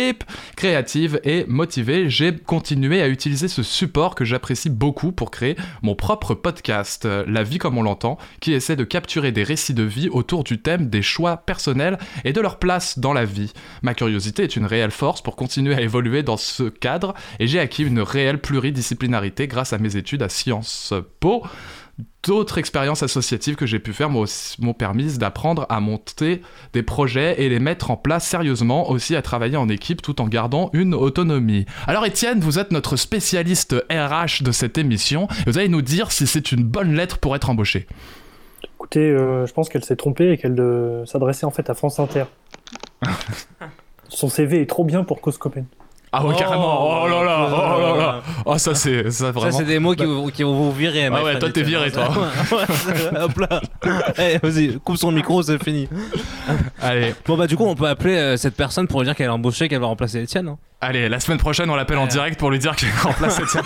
créative et motivée, j'ai continué à utiliser ce support que j'apprécie beaucoup pour créer mon propre podcast, euh, La vie comme on l'entend, qui essaie de capturer des récits de vie autour du thème des choix personnels et de leur place dans la vie. Ma curiosité est une réelle force pour continuer à évoluer dans ce cadre et j'ai acquis une réelle pluridisciplinarité grâce à mes études à Sciences Po. D'autres expériences associatives que j'ai pu faire m'ont permis d'apprendre à monter des projets et les mettre en place sérieusement, aussi à travailler en équipe tout en gardant une autonomie. Alors Étienne, vous êtes notre spécialiste RH de cette émission, vous allez nous dire si c'est une bonne lettre pour être embauché. Écoutez, euh, je pense qu'elle s'est trompée et qu'elle euh, s'adressait en fait à France Inter. [laughs] Son CV est trop bien pour Cause. Ah ouais, Oh, carrément, oh là là, oh là là, oh ça c'est ça Ça, vraiment... c'est des mots qui, vous, qui vont vous virer. Ah ouais, toi, t'es viré, toi. Ouais, [laughs] Hop là. Eh, vas-y, coupe son micro, c'est fini. Allez, Bon, bah, du coup, on peut appeler euh, cette personne pour lui dire qu'elle est embauchée, qu'elle va remplacer Étienne. hein. allez, la semaine prochaine on l'appelle en direct pour lui dire qu'il remplace Étienne.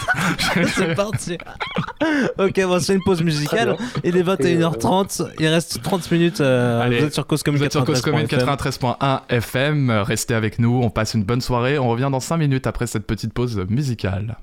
[laughs] C'est parti. ok, bon, c'est une pause musicale. Il est 21h30. Il reste 30 minutes. euh, Allez, vous êtes sur Cause Commune Vous êtes sur Cause Commune 93.fm. 93.1 FM. Restez avec nous, on passe une bonne soirée. On revient dans 5 minutes après cette petite pause musicale.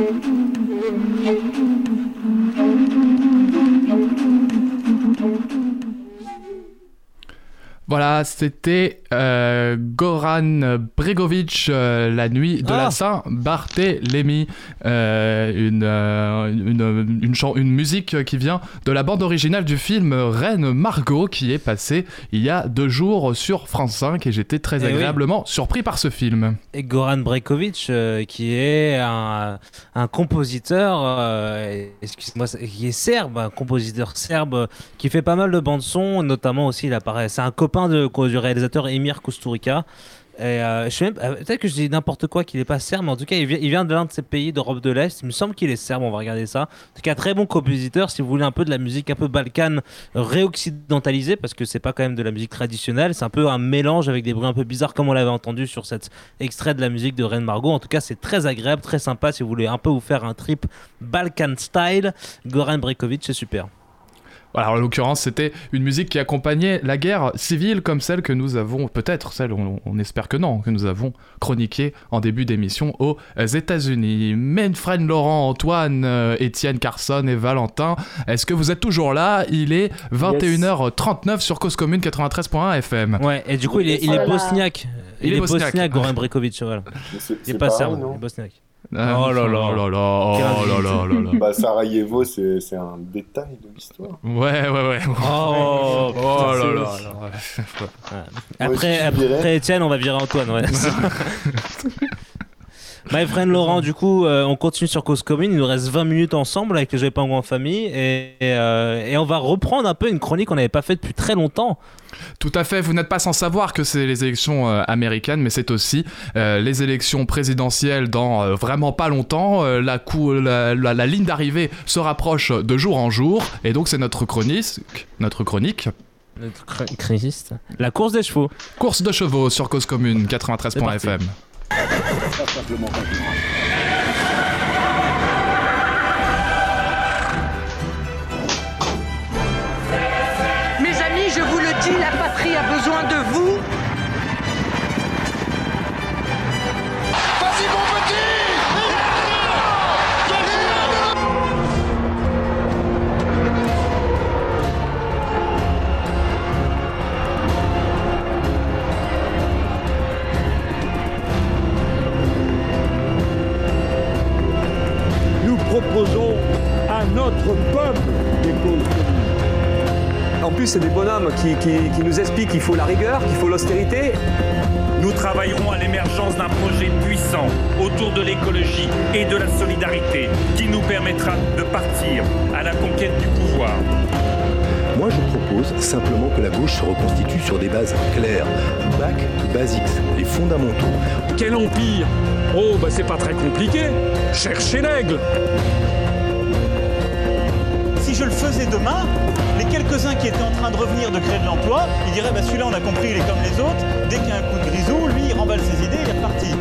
Thank you. Voilà, c'était euh, Goran Bregovic, euh, La nuit de Ah. la Saint-Barthélemy. Euh, une, une, une, musique qui vient de la bande originale du film Reine Margot qui est passé il y a deux jours sur France 5 et j'étais très Eh oui. agréablement surpris par ce film. Et Goran Brekovic, euh, qui est un, un compositeur, excuse-moi, qui est serbe, un compositeur serbe qui fait pas mal de bandes son, notamment aussi, il apparaît, c'est un copain du réalisateur Emir Kusturica. Euh, je sais même, euh, peut-être que je dis n'importe quoi qu'il est pas serbe, mais en tout cas, il vient, de l'un de ces pays d'Europe de l'Est. Il me semble qu'il est serbe, on va regarder ça. En tout cas, très bon compositeur. Si vous voulez un peu de la musique un peu balkane réoccidentalisée, parce que c'est pas quand même de la musique traditionnelle, c'est un peu un mélange avec des bruits un peu bizarres, comme on l'avait entendu sur cet extrait de la musique de Reine Margot. En tout cas, c'est très agréable, très sympa. Si vous voulez un peu vous faire un trip Balkan style, Goran Brekovic, c'est super. Voilà, en l'occurrence, c'était une musique qui accompagnait la guerre civile comme celle que nous avons, peut-être celle, on, on espère que non, que nous avons chroniquée en début d'émission aux États-Unis. Manfred Laurent, Antoine, euh, Étienne Carson et Valentin, est-ce que vous êtes toujours là? Il est 21h39 sur Cause Commune 93.1 FM. Ouais, et du coup, il est, il est Voilà. bosniaque. Il, Il est est bosniaque. Goran Brekovic. Voilà. Il est pas serbe, il est bosniaque. Euh, Oh là là. oh là là, oh là là là là. Bah, Sarajevo, c'est un détail de l'histoire. Ouais, ouais, ouais. Oh, Oh là là là. ouais. Après, Étienne, on va virer Antoine. Ouais. [laughs] [laughs] My friend [laughs] Laurent, du coup, euh, on continue sur Cause Commune. Il nous reste 20 minutes ensemble avec les Jouets en famille. Euh, et, on va reprendre un peu une chronique qu'on n'avait pas faite depuis très longtemps. Tout à fait. Vous n'êtes pas sans savoir que c'est les élections euh, américaines, mais c'est aussi les élections présidentielles dans vraiment pas longtemps. La, ligne d'arrivée se rapproche de jour en jour. Et donc, c'est notre chronique. Notre chronique notre cr La course des chevaux. Course de chevaux sur Cause Commune 93.fm. Mes amis, je vous le dis, la patrie a besoin de vous. Proposons à notre peuple des causes communes. En plus, c'est des bonhommes qui, qui- qui nous expliquent qu'il faut la rigueur, qu'il faut l'austérité. Nous travaillerons à l'émergence d'un projet puissant autour de l'écologie et de la solidarité qui nous permettra de partir à la conquête du pouvoir. Moi, je propose simplement que la gauche se reconstitue sur des bases claires. Back to basics, les fondamentaux. Quel empire Oh, bah c'est pas très compliqué. Cherchez l'aigle. Si je le faisais demain, les quelques-uns qui étaient en train de revenir de créer de l'emploi, ils diraient bah celui-là on a compris, il est comme les autres, dès qu'il y a un coup de grisou, lui il remballe ses idées, il est reparti.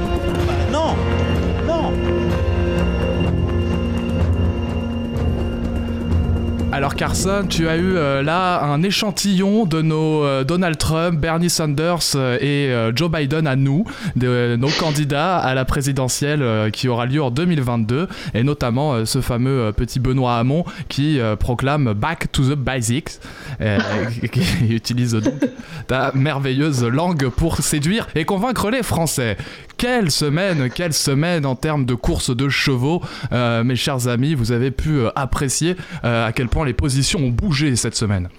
Alors Carson, tu as eu euh, là un échantillon de nos euh, Donald Trump, Bernie Sanders euh, et Joe Biden à nous, de nos candidats à la présidentielle qui aura lieu en 2022, et notamment ce fameux petit Benoît Hamon qui proclame Back to the Basics, [laughs] qui utilise donc ta merveilleuse langue pour séduire et convaincre les Français. Quelle semaine, quelle semaine en termes de course de chevaux, mes chers amis, vous avez pu apprécier à quel point les positions ont bougé cette semaine.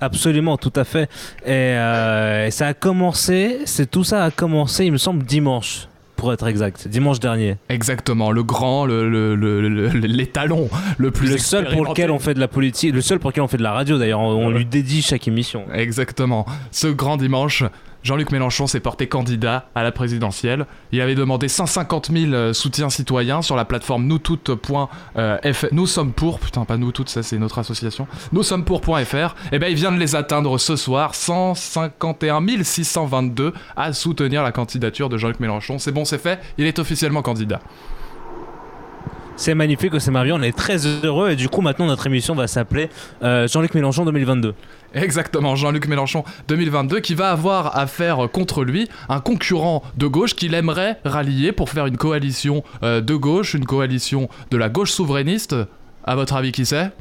Absolument, tout à fait. Et, euh, et ça a commencé, c'est tout ça a commencé, il me semble, dimanche, pour être exact, dimanche dernier. Exactement, le grand, le, le- le- le- l'étalon, le plus Le seul pour lequel on fait de la politique, le seul pour lequel on fait de la radio d'ailleurs, on, on lui dédie chaque émission. Exactement. Ce grand dimanche, Jean-Luc Mélenchon s'est porté candidat à la présidentielle. Il avait demandé 150 000 euh, soutiens citoyens sur la plateforme noustoutes.fr. Nous sommes pour, putain, pas nous toutes, ça c'est notre association. Nous sommes pour.fr. Et ben il vient de les atteindre ce soir, 151 622 à soutenir la candidature de Jean-Luc Mélenchon. C'est bon, c'est fait, il est officiellement candidat. C'est magnifique, c'est merveilleux, on est très heureux et du coup maintenant notre émission va s'appeler euh, Jean-Luc Mélenchon 2022. Exactement, Jean-Luc Mélenchon 2022 qui va avoir à faire contre lui un concurrent de gauche qu'il aimerait rallier pour faire une coalition euh, de gauche, une coalition de la gauche souverainiste. À votre avis, qui c'est?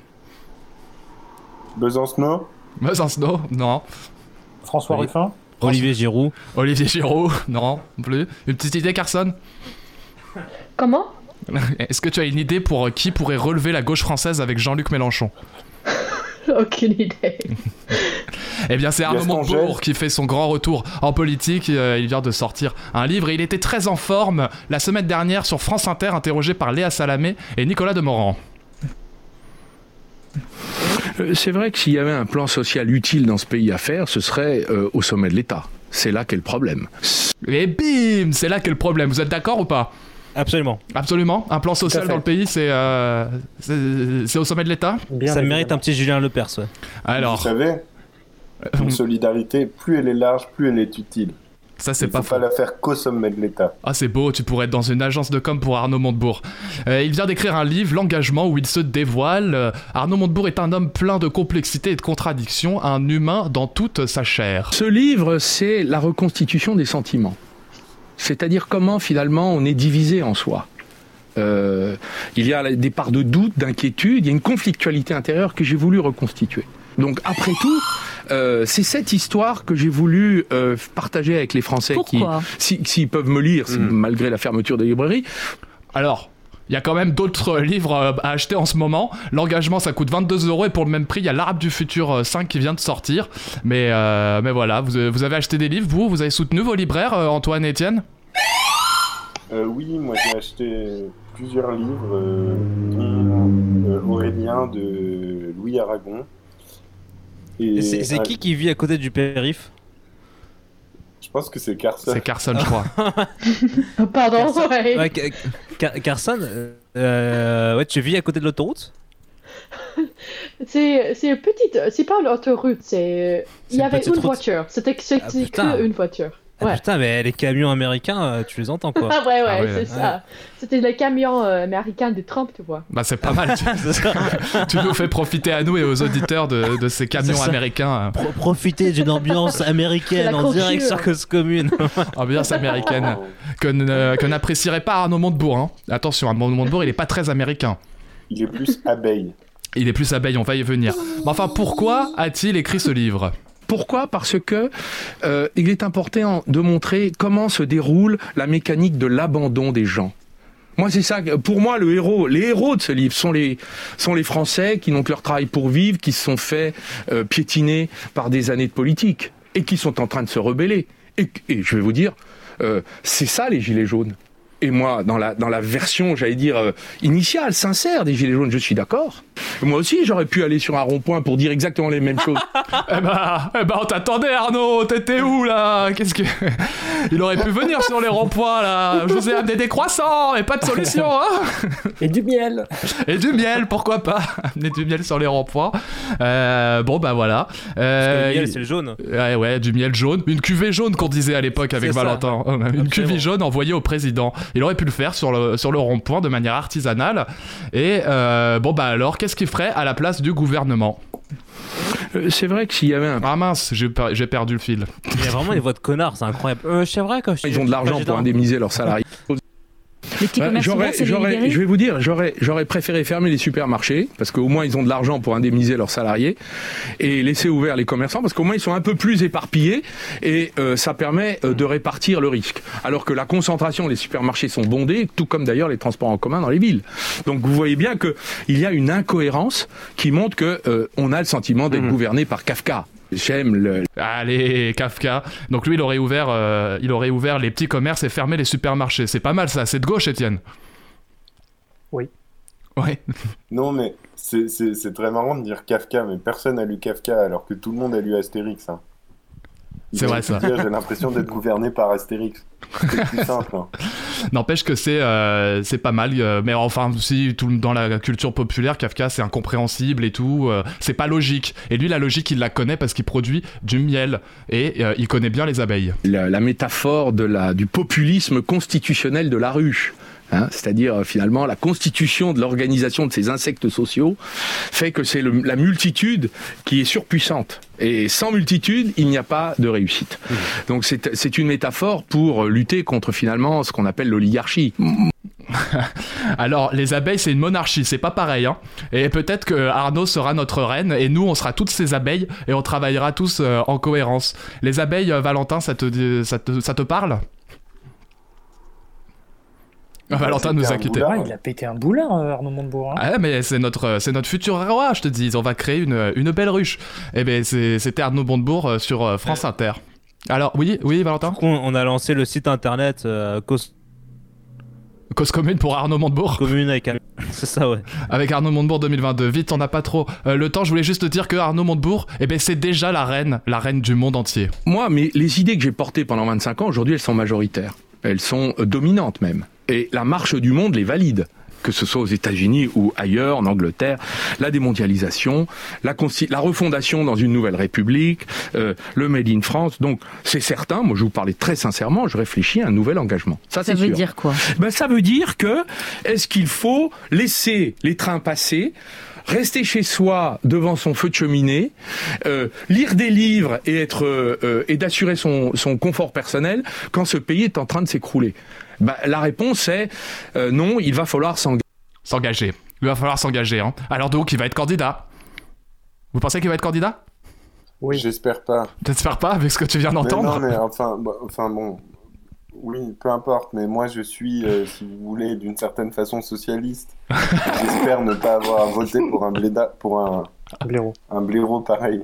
Besancenot? Besancenot Non. François Oui. Ruffin? Olivier Giroud. Olivier Giraud Non, non plus. Une petite idée, Carson? Comment? [laughs] Est-ce que tu as une idée pour euh, qui pourrait relever la gauche française avec Jean-Luc Mélenchon [laughs] Aucune idée. [laughs] Eh bien, c'est Arnaud Gell. qui fait son grand retour en politique. Euh, il vient de sortir un livre et il était très en forme la semaine dernière sur France Inter, interrogé par Léa Salamé et Nicolas Demorand. Euh, C'est vrai que s'il y avait un plan social utile dans ce pays à faire, ce serait euh, au sommet de l'État. C'est là qu'est le problème. Et bim C'est là qu'est le problème. Vous êtes d'accord ou pas? Absolument. Absolument. Un plan social dans le pays, c'est euh, c'est au sommet de l'État Bien ça mérite un petit Julien Lepers. Ouais. Vous Alors, savez, une solidarité, plus elle est large, plus elle est utile. ça c'est Il pas faut pas la faire qu'au sommet de l'État. Ah, c'est beau, tu pourrais être dans une agence de com pour Arnaud Montebourg. Euh, il vient d'écrire un livre, L'engagement, où il se dévoile. Euh, Arnaud Montebourg est un homme plein de complexité et de contradictions, un humain dans toute sa chair. Ce livre, c'est la reconstitution des sentiments. C'est-à-dire comment finalement on est divisé en soi. Euh, il y a des parts de doute, d'inquiétude, il y a une conflictualité intérieure que j'ai voulu reconstituer. Donc après tout, euh, c'est cette histoire que j'ai voulu euh, partager avec les Français Pourquoi? qui, si- s'ils peuvent me lire, si- malgré la fermeture des librairies, Alors, il y a quand même d'autres [laughs] livres euh, à acheter en ce moment. L'engagement, ça coûte 22 euros et pour le même prix, il y a l'Arabe du futur euh, 5 qui vient de sortir. Mais, euh, mais voilà, vous, vous avez acheté des livres, vous Vous avez soutenu vos libraires, euh, Antoine et Étienne? Euh, oui, moi j'ai acheté plusieurs livres, euh, dont euh, Aurélien de Louis Aragon. Et Et C'est euh, qui qui vit à côté du périph? Pense que c'est Carson. C'est Carson, je crois. [laughs] Pardon, ouais. Ouais, Ca- Ca- Carson, euh, ouais, tu vis à côté de l'autoroute? [laughs] C'est c'est une petite. C'est pas l'autoroute, c'est. Il y avait une route. voiture. C'était c'était Ah, une voiture. Ah, Ouais. Putain, mais les camions américains, euh, tu les entends quoi [laughs] Ah ouais, ouais, Ah ouais. c'est ça. C'était le camion euh, américain de Trump, tu vois. Bah, c'est pas mal. [laughs] [laughs] Tu, nous fais profiter à nous et aux auditeurs de, de ces camions américains. Pro- Profiter d'une ambiance américaine en direct sur Cause Commune. Ambiance américaine. Que, ne- que n'apprécierait pas Arnaud Montebourg. Hein. Attention, Arnaud Montebourg, il est pas très américain. Il est plus abeille. Il est plus abeille, on va y venir. Mais enfin, pourquoi a-t-il écrit ce livre? Pourquoi Parce que euh, il est important de montrer comment se déroule la mécanique de l'abandon des gens. Moi, c'est ça. Pour moi, le héros, les héros de ce livre sont les sont les Français qui n'ont que leur travail pour vivre, qui se sont fait euh, piétiner par des années de politique et qui sont en train de se rebeller. Et, et je vais vous dire, euh, c'est ça les gilets jaunes. Et moi, dans la, dans la version, j'allais dire, euh, initiale, sincère des Gilets jaunes, je suis d'accord. Moi aussi, j'aurais pu aller sur un rond-point pour dire exactement les mêmes choses. [laughs] Eh bah, eh bah, on t'attendait Arnaud, t'étais où là? Qu'est-ce que... [laughs] Il aurait pu venir sur les ronds-points là, je vous ai amené des croissants et pas de solution hein Et du miel Et du miel, pourquoi pas Amener du miel sur les ronds-points. Euh, bon bah voilà. Euh, Le miel, il- c'est le jaune. Ouais, ouais, du miel jaune. Une cuvée jaune qu'on disait à l'époque avec ça. Valentin. Une Absolument. cuvée jaune envoyée au président. Il aurait pu le faire sur le, sur le rond-point de manière artisanale. Et euh, bon, bah alors, qu'est-ce qu'il ferait à la place du gouvernement? Euh, c'est vrai que s'il y avait un... Ah mince, j'ai per- j'ai perdu le fil. Il y a vraiment des voix de connards, c'est incroyable. Euh, c'est vrai que je suis Ils ont de l'argent pour indemniser leurs salariés. Les petits Ouais, commerces j'aurais- je vais vous dire, j'aurais, j'aurais préféré fermer les supermarchés parce qu'au moins ils ont de l'argent pour indemniser leurs salariés et laisser ouverts les commerçants parce qu'au moins ils sont un peu plus éparpillés et euh, ça permet euh, de répartir le risque. Alors que la concentration des supermarchés sont bondés, tout comme d'ailleurs les transports en commun dans les villes. Donc vous voyez bien que il y a une incohérence qui montre que euh, on a le sentiment d'être gouverné par Kafka. J'aime le, Allez, Kafka. Donc lui, il aurait ouvert, euh, il aurait ouvert les petits commerces et fermé les supermarchés. C'est pas mal ça. C'est de gauche, Étienne. Oui. Ouais. [laughs] Non, mais c'est- c'est c'est très marrant de dire Kafka, mais personne n'a lu Kafka alors que tout le monde a lu Astérix. hein. C'est vrai, ça. J'ai l'impression d'être gouverné par Astérix. C'est plus simple. hein. [laughs] N'empêche que c'est euh, c'est pas mal, euh, mais enfin aussi tout dans la culture populaire, Kafka c'est incompréhensible et tout, euh, c'est pas logique. Et lui la logique il la connaît parce qu'il produit du miel et euh, il connaît bien les abeilles. la, la métaphore de la, du populisme constitutionnel de la ruche. Hein, c'est-à-dire euh, finalement la constitution de l'organisation de ces insectes sociaux, fait que c'est la multitude qui est surpuissante. Et sans multitude, il n'y a pas de réussite. Donc c'est une métaphore pour lutter contre finalement ce qu'on appelle l'oligarchie. [laughs] Alors, les abeilles, c'est une monarchie, c'est pas pareil. Hein. Et peut-être que Arnaud sera notre reine et nous, on sera toutes ces abeilles et on travaillera tous euh, en cohérence. Les abeilles, euh, Valentin, ça te, ça te, ça te parle? Ah, Valentin nous a quittés. Ouais, il a pété un boulin, euh, Arnaud Montebourg. hein. Ah, mais c'est notre, euh, c'est notre futur roi, je te dis. On va créer une, une belle ruche. Et ben, c'est- c'était Arnaud Montebourg euh, sur euh, France Inter. Alors, oui, oui, Valentin? On, on a lancé le site internet euh, Cause, Cause commune pour Arnaud Montebourg. Commune avec. [laughs] C'est ça, ouais. Avec Arnaud Montebourg 2022. Vite, on n'a pas trop euh, le temps. Je voulais juste te dire que Arnaud Montebourg, eh ben, c'est déjà la reine, la reine du monde entier. Moi, mais les idées que j'ai portées pendant 25 ans, aujourd'hui, elles sont majoritaires. Elles sont euh, dominantes même. Et la marche du monde les valide. Que ce soit aux États-Unis ou ailleurs, en Angleterre, la démondialisation, la, la refondation dans une nouvelle république, euh, le Made in France. Donc, c'est certain, moi je vous parlais très sincèrement, je réfléchis à un nouvel engagement. Ça, Ça veut sûr. dire quoi? Ben, Ça veut dire que, est-ce qu'il faut laisser les trains passer Rester chez soi devant son feu de cheminée, euh, lire des livres et être euh, euh, et d'assurer son, son confort personnel quand ce pays est en train de s'écrouler? Ben, la réponse est euh, non. Il va falloir s'engager. S'engager. Il va falloir s'engager. Hein. Alors donc, il va être candidat. Vous pensez qu'il va être candidat? Oui. J'espère pas. J'espère pas, avec ce que tu viens d'entendre? non, mais enfin, bah, enfin bon. Oui, peu importe, mais moi je suis, euh, si vous voulez, d'une certaine façon socialiste. [laughs] J'espère ne pas avoir à voter pour un bléda, pour un, blaireau. un blaireau pareil.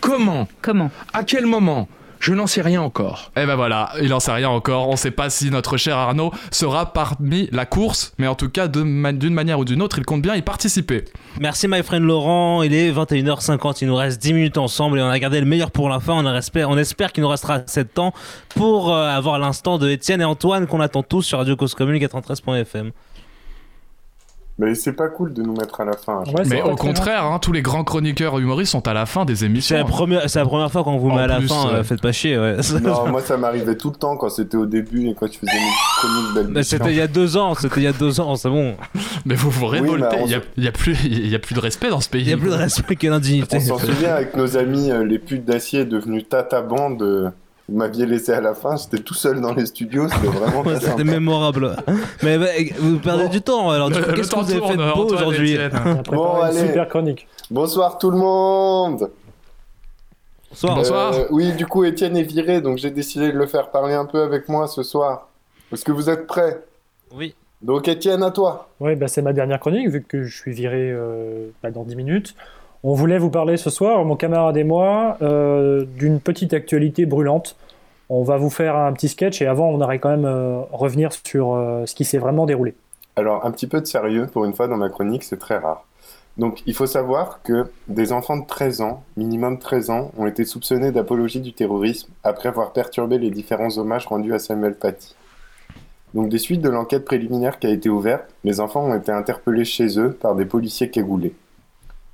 Comment? Comment? À quel moment? Je n'en sais rien encore. Eh ben voilà, il en sait rien encore. On sait pas si notre cher Arnaud sera parmi la course, mais en tout cas, ma- d'une manière ou d'une autre, il compte bien y participer. Merci my friend Laurent, il est 21h50, il nous reste 10 minutes ensemble et on a gardé le meilleur pour la fin. On, espère, on espère qu'il nous restera assez de temps pour euh, avoir l'instant de Étienne et Antoine qu'on attend tous sur Radio Cause Commune 93.fm. Mais c'est pas cool de nous mettre à la fin. mais au contraire, hein, tous les grands chroniqueurs humoristes sont à la fin des émissions. C'est la première, c'est la première fois qu'on vous En met à la fin, ouais. euh, faites pas chier. Ouais. Non, [laughs] moi ça m'arrivait tout le temps quand c'était au début et quand je faisais mes chroniques Bah, c'était il y a deux ans, c'était il y a deux ans, c'est bon. Mais vous vous Oui, révoltez, il y, a, se- il y a plus, il y a plus de respect dans ce pays. Il y a plus de respect que l'indignité. On s'en souvient avec nos amis euh, les putes d'acier devenus Tata Band. euh, vous m'aviez laissé à la fin, j'étais tout seul dans les studios, c'était vraiment Ouais, C'était mémorable. Mais bah, vous perdez du temps. Alors, du coup, qu'est-ce que temps vous avez fait de beau aujourd'hui. Bon, allez. Super chronique. Bonsoir tout le monde Bonsoir. Bonsoir. Euh, oui, du coup, Étienne est viré, donc j'ai décidé de le faire parler un peu avec moi ce soir. Est-ce que vous êtes prêts? Oui. Donc Étienne, à toi. Oui, bah, c'est ma dernière chronique, vu que je suis viré euh, bah, dans 10 minutes. On voulait vous parler ce soir, mon camarade et moi, euh, d'une petite actualité brûlante. On va vous faire un petit sketch et avant, on aurait quand même euh, revenir sur euh, ce qui s'est vraiment déroulé. Alors, un petit peu de sérieux, pour une fois dans ma chronique, c'est très rare. Donc, il faut savoir que des enfants de 13 ans, minimum 13 ans, ont été soupçonnés d'apologie du terrorisme après avoir perturbé les différents hommages rendus à Samuel Paty. Donc, des suites de l'enquête préliminaire qui a été ouverte, les enfants ont été interpellés chez eux par des policiers cagoulés.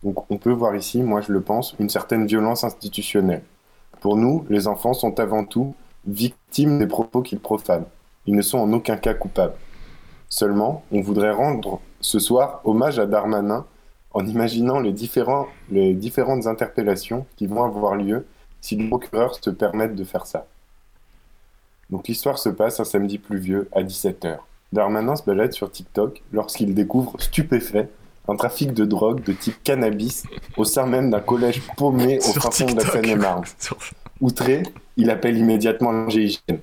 Donc, on peut voir ici, moi je le pense, une certaine violence institutionnelle. Pour nous, les enfants sont avant tout victimes des propos qu'ils profanent. Ils ne sont en aucun cas coupables. Seulement, on voudrait rendre ce soir hommage à Darmanin en imaginant les, différentes interpellations qui vont avoir lieu si les procureurs se permettent de faire ça. Donc l'histoire se passe un samedi pluvieux à 17h. Darmanin se balade sur TikTok lorsqu'il découvre stupéfait un trafic de drogue de type cannabis au sein même d'un collège paumé au fin fond de la. Seine-et-Marne. [laughs] Outré, il appelle immédiatement le GIGN.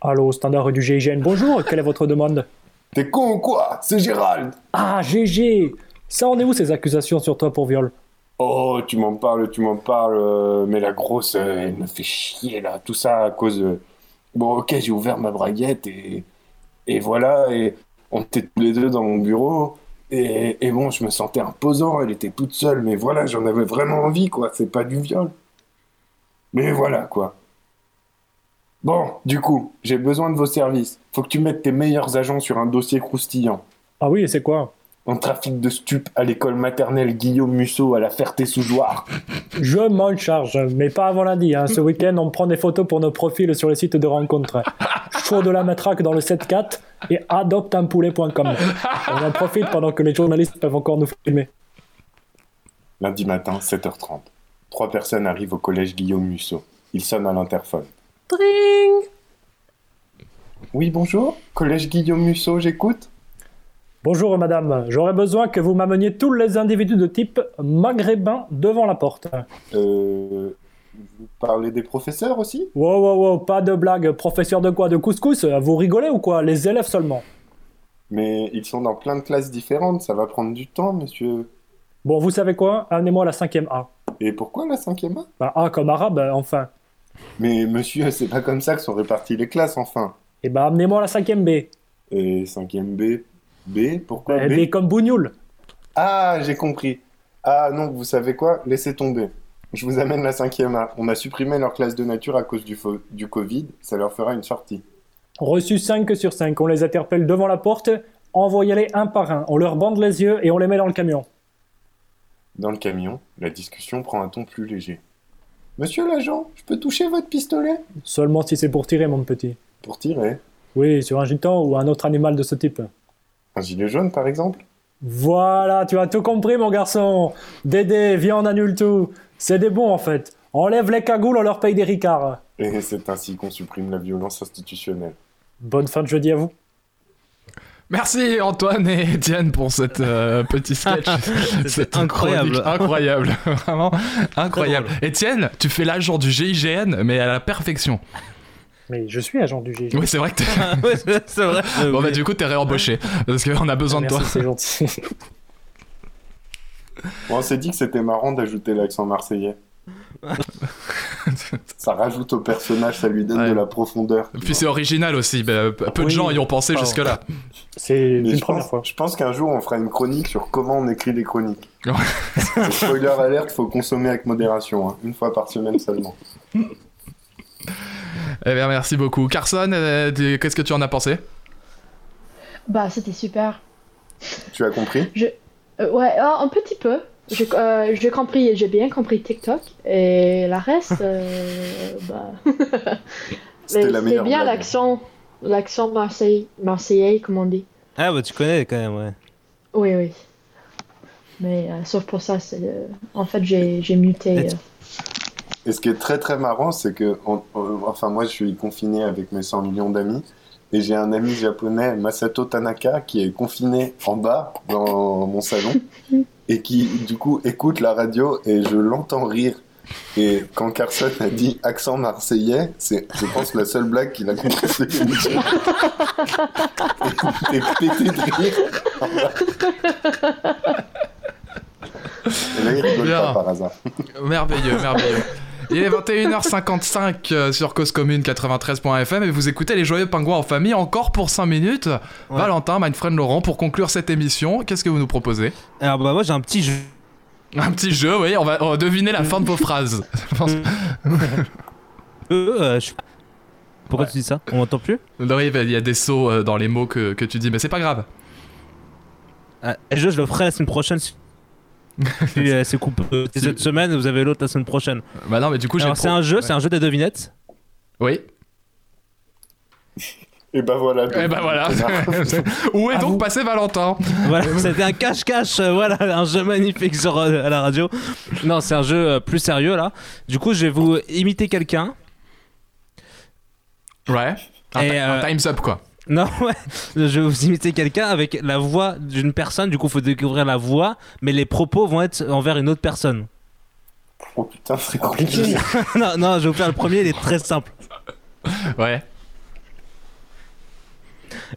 Allô, standard du GIGN, bonjour, quelle est votre demande T'es con ou quoi? C'est Gérald Ah, GG Ça en est où ces accusations sur toi pour viol? Oh, tu m'en parles, tu m'en parles, euh, mais la grosse, euh, elle me fait chier là, tout ça à cause. de- Bon, ok, j'ai ouvert ma braguette et. Et voilà, et on était tous les deux dans mon bureau, et, bon, je me sentais imposant, elle était toute seule, mais voilà, j'en avais vraiment envie, quoi, c'est pas du viol. Mais voilà, quoi. Bon, du coup, j'ai besoin de vos services. Faut que tu mettes tes meilleurs agents sur un dossier croustillant. Ah oui, et c'est quoi? Un trafic de stupes à l'école maternelle Guillaume Musso à la Ferté-sous-Jouarre. Je m'en charge, mais pas avant lundi. Hein. Ce week-end, on prend des photos pour nos profils sur le site de rencontre. Chaud de la matraque dans le 7-4 et adopteumpoulet.com. On en profite pendant que les journalistes peuvent encore nous filmer. Lundi matin, 7h30. Trois personnes arrivent au collège Guillaume Musso. Ils sonnent à l'interphone. Tring Oui, bonjour. Collège Guillaume Musso, j'écoute. Bonjour madame, j'aurais besoin que vous m'ameniez tous les individus de type maghrébin devant la porte. Euh. Vous parlez des professeurs aussi? Wow, wow, wow, pas de blague. Professeur de quoi? De couscous? Vous rigolez ou quoi? Les élèves seulement. Mais ils sont dans plein de classes différentes, ça va prendre du temps, monsieur. Bon, vous savez quoi? Amenez-moi la cinquième A. Et pourquoi la cinquième A? Bah, A comme arabe, enfin. Mais monsieur, c'est pas comme ça que sont réparties les classes, enfin. Et bah, amenez-moi la cinquième B. Et cinquième B B Pourquoi Euh, B? B comme bougnoul. Ah, j'ai compris. Ah non, vous savez quoi? Laissez tomber. Je vous amène la cinquième A. On a supprimé leur classe de nature à cause du Covid. Ça leur fera une sortie. Reçu 5 sur 5. On les interpelle devant la porte. Envoyez-les un par un. On leur bande les yeux et on les met dans le camion. Dans le camion, la discussion prend un ton plus léger. Monsieur l'agent, je peux toucher votre pistolet? Seulement si c'est pour tirer, mon petit. Pour tirer Oui, sur un gitan ou un autre animal de ce type. Un gilet jaune, par exemple? Voilà, tu as tout compris, mon garçon. Dédé, viens, on annule tout. C'est des bons, en fait. Enlève les cagoules, on leur paye des ricards. Et c'est ainsi qu'on supprime la violence institutionnelle. Bonne fin de jeudi à vous. Merci Antoine et Étienne pour cette euh, petit sketch. [laughs] Cette incroyable. incroyable, [laughs] vraiment incroyable. Étienne, tu fais l'agent du GIGN, mais à la perfection. Mais je suis agent du GIGN. Oui, c'est vrai que t'es. [laughs] Ouais, c'est. Bon, bah, du coup, t'es réembauché. Parce qu'on a besoin de toi. Merci, c'est gentil. Bon, [laughs] on s'est dit que c'était marrant d'ajouter l'accent marseillais. [laughs] ça rajoute au personnage, ça lui donne Ouais. de la profondeur. Et Puis c'est original aussi. bah, peu de Oui. gens y ont pensé jusque-là. C'est une première pense, fois. je pense qu'un jour on fera une chronique sur comment on écrit des chroniques. Spoiler alerte, faut consommer avec modération, hein, une fois par semaine seulement. Eh bien, merci beaucoup. Carson, euh, qu'est-ce que tu en as pensé? Bah, c'était super. Tu as compris? Je... euh, ouais, ah, un petit peu. J'ai euh, j'ai compris, j'ai bien compris TikTok et la reste, [laughs] euh, bah. [laughs] C'était la meilleure bien l'accent, l'accent marseillais, marseillais, comme on dit. Ah, bah tu connais quand même, ouais. Oui, oui. Mais euh, sauf pour ça, c'est euh, en fait j'ai j'ai muté. Et ce qui est très très marrant, c'est que, on- on- enfin moi je suis confiné avec mes 100 millions d'amis, et j'ai un ami japonais, Masato Tanaka, qui est confiné en bas dans mon salon, [laughs] et qui du coup écoute la radio, et je l'entends rire. Et quand Carson a dit accent marseillais, c'est, je pense, la seule blague qu'il a compris ce qu'il me dit. Et il était pété de rire. en bas. Et là, il rigole pas par hasard. Merveilleux, merveilleux. Il est 21h55 euh, sur Cause Commune 93.fm et vous écoutez les Joyeux Pingouins en famille encore pour 5 minutes. Valentin, my friend Laurent, pour conclure cette émission, qu'est-ce que vous nous proposez? Alors, bah moi j'ai un petit jeu. Un petit jeu, oui, on va, on va deviner la fin de vos phrases. Je [laughs] pense- Euh, euh, je- Pourquoi tu dis ça? On m'entend plus? Non, oui, il y a des sauts euh, dans les mots que, que tu dis, mais c'est pas grave. Le jeu, je le ferai la semaine prochaine. Si euh, [laughs] c'est coupé euh, cette semaine, vous avez l'autre la semaine prochaine. Bah non, mais du coup, j'ai Alors, c'est pro- un jeu, Ouais. c'est un jeu des devinettes. Oui. Et bah voilà. Et bah voilà. [laughs] Où est donc passé Valentin [laughs] Voilà, c'était un cache-cache, euh, voilà, un jeu magnifique sur, euh, à la radio. Non, c'est un jeu euh, plus sérieux là. Du coup, je vais vous imiter quelqu'un. Ouais. Un, Et, un euh, time's up, quoi. [laughs] Non, ouais, je vais vous imiter quelqu'un avec la voix d'une personne. Du coup, faut découvrir la voix, mais les propos vont être envers une autre personne. Oh putain, c'est compliqué. [laughs] non, non, je vais vous faire le premier, il est très simple. Ouais.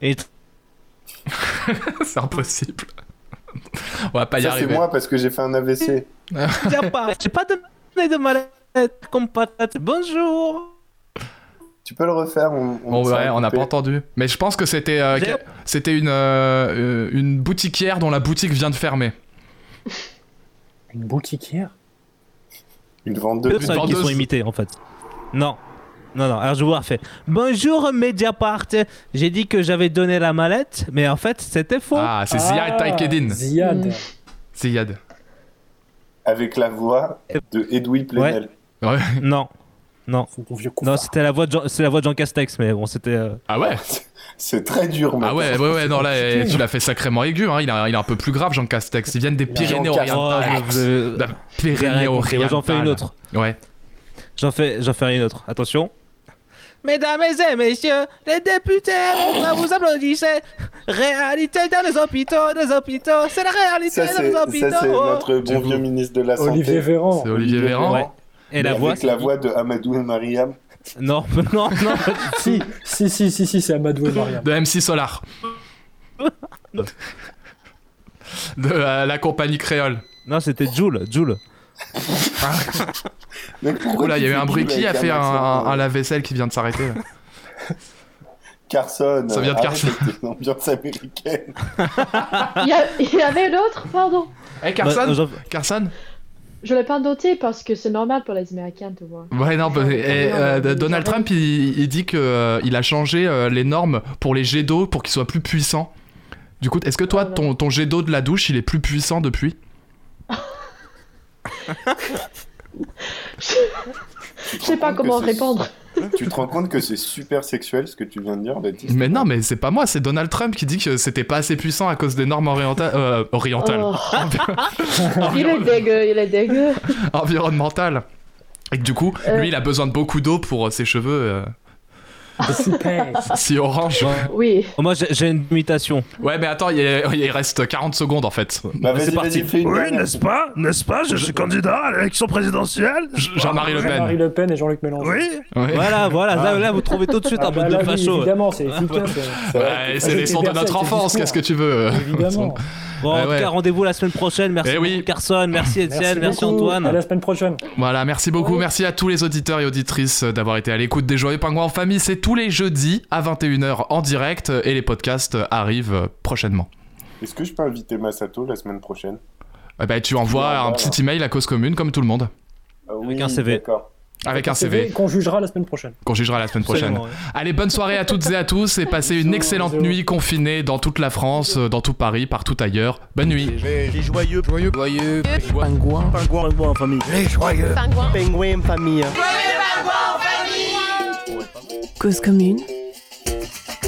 Et [laughs] c'est impossible. On va pas y Ça, c'est arriver. moi parce que j'ai fait un AVC. Tiens pas, j'ai pas donné de mallette comme patate. Bonjour. Tu peux le refaire on, on s'est ouais, on n'a pas entendu. Mais je pense que c'était euh, c'était une, euh, une boutiquière dont la boutique vient de fermer. Une boutiquière? Une vente Deux de personnes qui vendeuse. sont imitées en fait. Non. Non, non, alors je vous refais. Bonjour Mediapart, j'ai dit que j'avais donné la mallette, mais en fait c'était faux. Ah, c'est Ziad Taikedin. Ziad. Mm. Ziad. avec la voix de Edoui Plenel. Ouais. Non. Non. Non, c'était la voix de Jean, c'est la voix de Jean Castex, mais bon, c'était. euh, Ah ouais? C'est très dur, Ah ouais, ouais, ouais, non, là, [laughs] eh, tu l'as fait sacrément aigu, hein. il, a, il est un peu plus grave, Jean Castex. Ils viennent des Pyrénées-Orientales. Oh. Pyrénées-Orientales. J'en fais une autre. Ouais. J'en fais, j'en fais une autre. Attention. Mesdames et messieurs, les députés, vous applaudissez Réalité dans les hôpitaux, des hôpitaux, c'est la réalité Ça, dans les ça, hôpitaux. c'est notre bon vieux ministre de la Santé. Olivier Véran. C'est Olivier Véran. Et la Mais voix, Avec c'est la voix de Amadou et Mariam. [laughs] Non, non, non. si, si, si, si, si, c'est Amadou et Mariam. De MC Solar. De euh, la compagnie créole. Non, c'était Joule, Joule. Oula, il y a eu un bruit. Qui a fait un, un- un lave-vaisselle qui vient de s'arrêter là Carson. Ça vient de arrête Carson. [laughs] avec tes ambiances américaines. Il y, a- il y avait l'autre, pardon. Eh, Carson Bah, j'en- Carson Je l'ai pas noté parce que c'est normal pour les Américains, tu vois. Ouais, non, bah, et, euh, non, Donald. Trump, il, il dit que euh, il a changé euh, les normes pour les jets d'eau pour qu'ils soient plus puissants. Du coup, est-ce que toi, ton, ton jet d'eau de la douche, il est plus puissant depuis? [laughs] [laughs] [laughs] Je sais pas comment répondre. Tu te rends compte que c'est super sexuel ce que tu viens de dire, Baptiste Mais non, mais c'est pas moi, c'est Donald Trump qui dit que c'était pas assez puissant à cause des normes orientales. euh, orientales. Oh. [laughs] il est dégueu, il est dégueu. environnementales. Et que du coup, Euh. lui, il a besoin de beaucoup d'eau pour euh, ses cheveux euh, Super. [laughs] si orange. Oui. Moi, j'ai une imitation. Ouais, mais attends, il, il reste 40 secondes en fait. Bah, c'est parti. Oui, n'est-ce pas N'est-ce pas Je suis candidat à l'élection présidentielle. Jean-Marie Le Jean-Marie Pen. Le Pen et Jean-Luc Mélenchon. Oui. Voilà, voilà. Là, là, vous trouvez tout de suite Ah un bah peu là, de oui, facho. évidemment, c'est efficace. C'est Ouais, les sons de notre enfance, qu'est-ce que tu veux Évidemment. Bon, en Ouais, tout cas, rendez-vous la semaine prochaine. Merci Eh oui. beaucoup, Carson. Merci, Étienne. Merci. Antoine. À la semaine prochaine. Voilà, merci beaucoup. Merci à tous les auditeurs et auditrices d'avoir été à l'écoute des Joyeux Pingouins en famille. C'est tous les jeudis à 21h en direct et les podcasts arrivent prochainement. Est-ce que je peux inviter Masato la semaine prochaine? Eh ben, tu envoies un petit email à cause commune comme tout le monde. Ah oui, un CV. D'accord. Avec un CV Qu'on jugera la semaine prochaine. qu'on jugera la semaine prochaine. Ouais. Allez, bonne soirée à toutes et à tous et passez une excellente nuit confinée dans toute la France, euh, dans tout Paris, partout ailleurs. Bonne nuit. Les, joyeux, joyeux, joyeux, pingouins, pingouins en famille. Les joyeux, Pingouins. pingouins en famille. Cause commune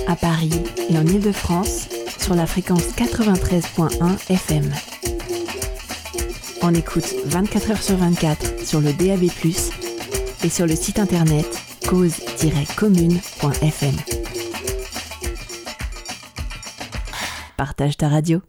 à Paris et en Ile-de-France sur la fréquence 93.1 FM. On écoute 24 heures sur 24 sur le DAB+, et sur le site internet cause-commune.fm. Partage ta radio.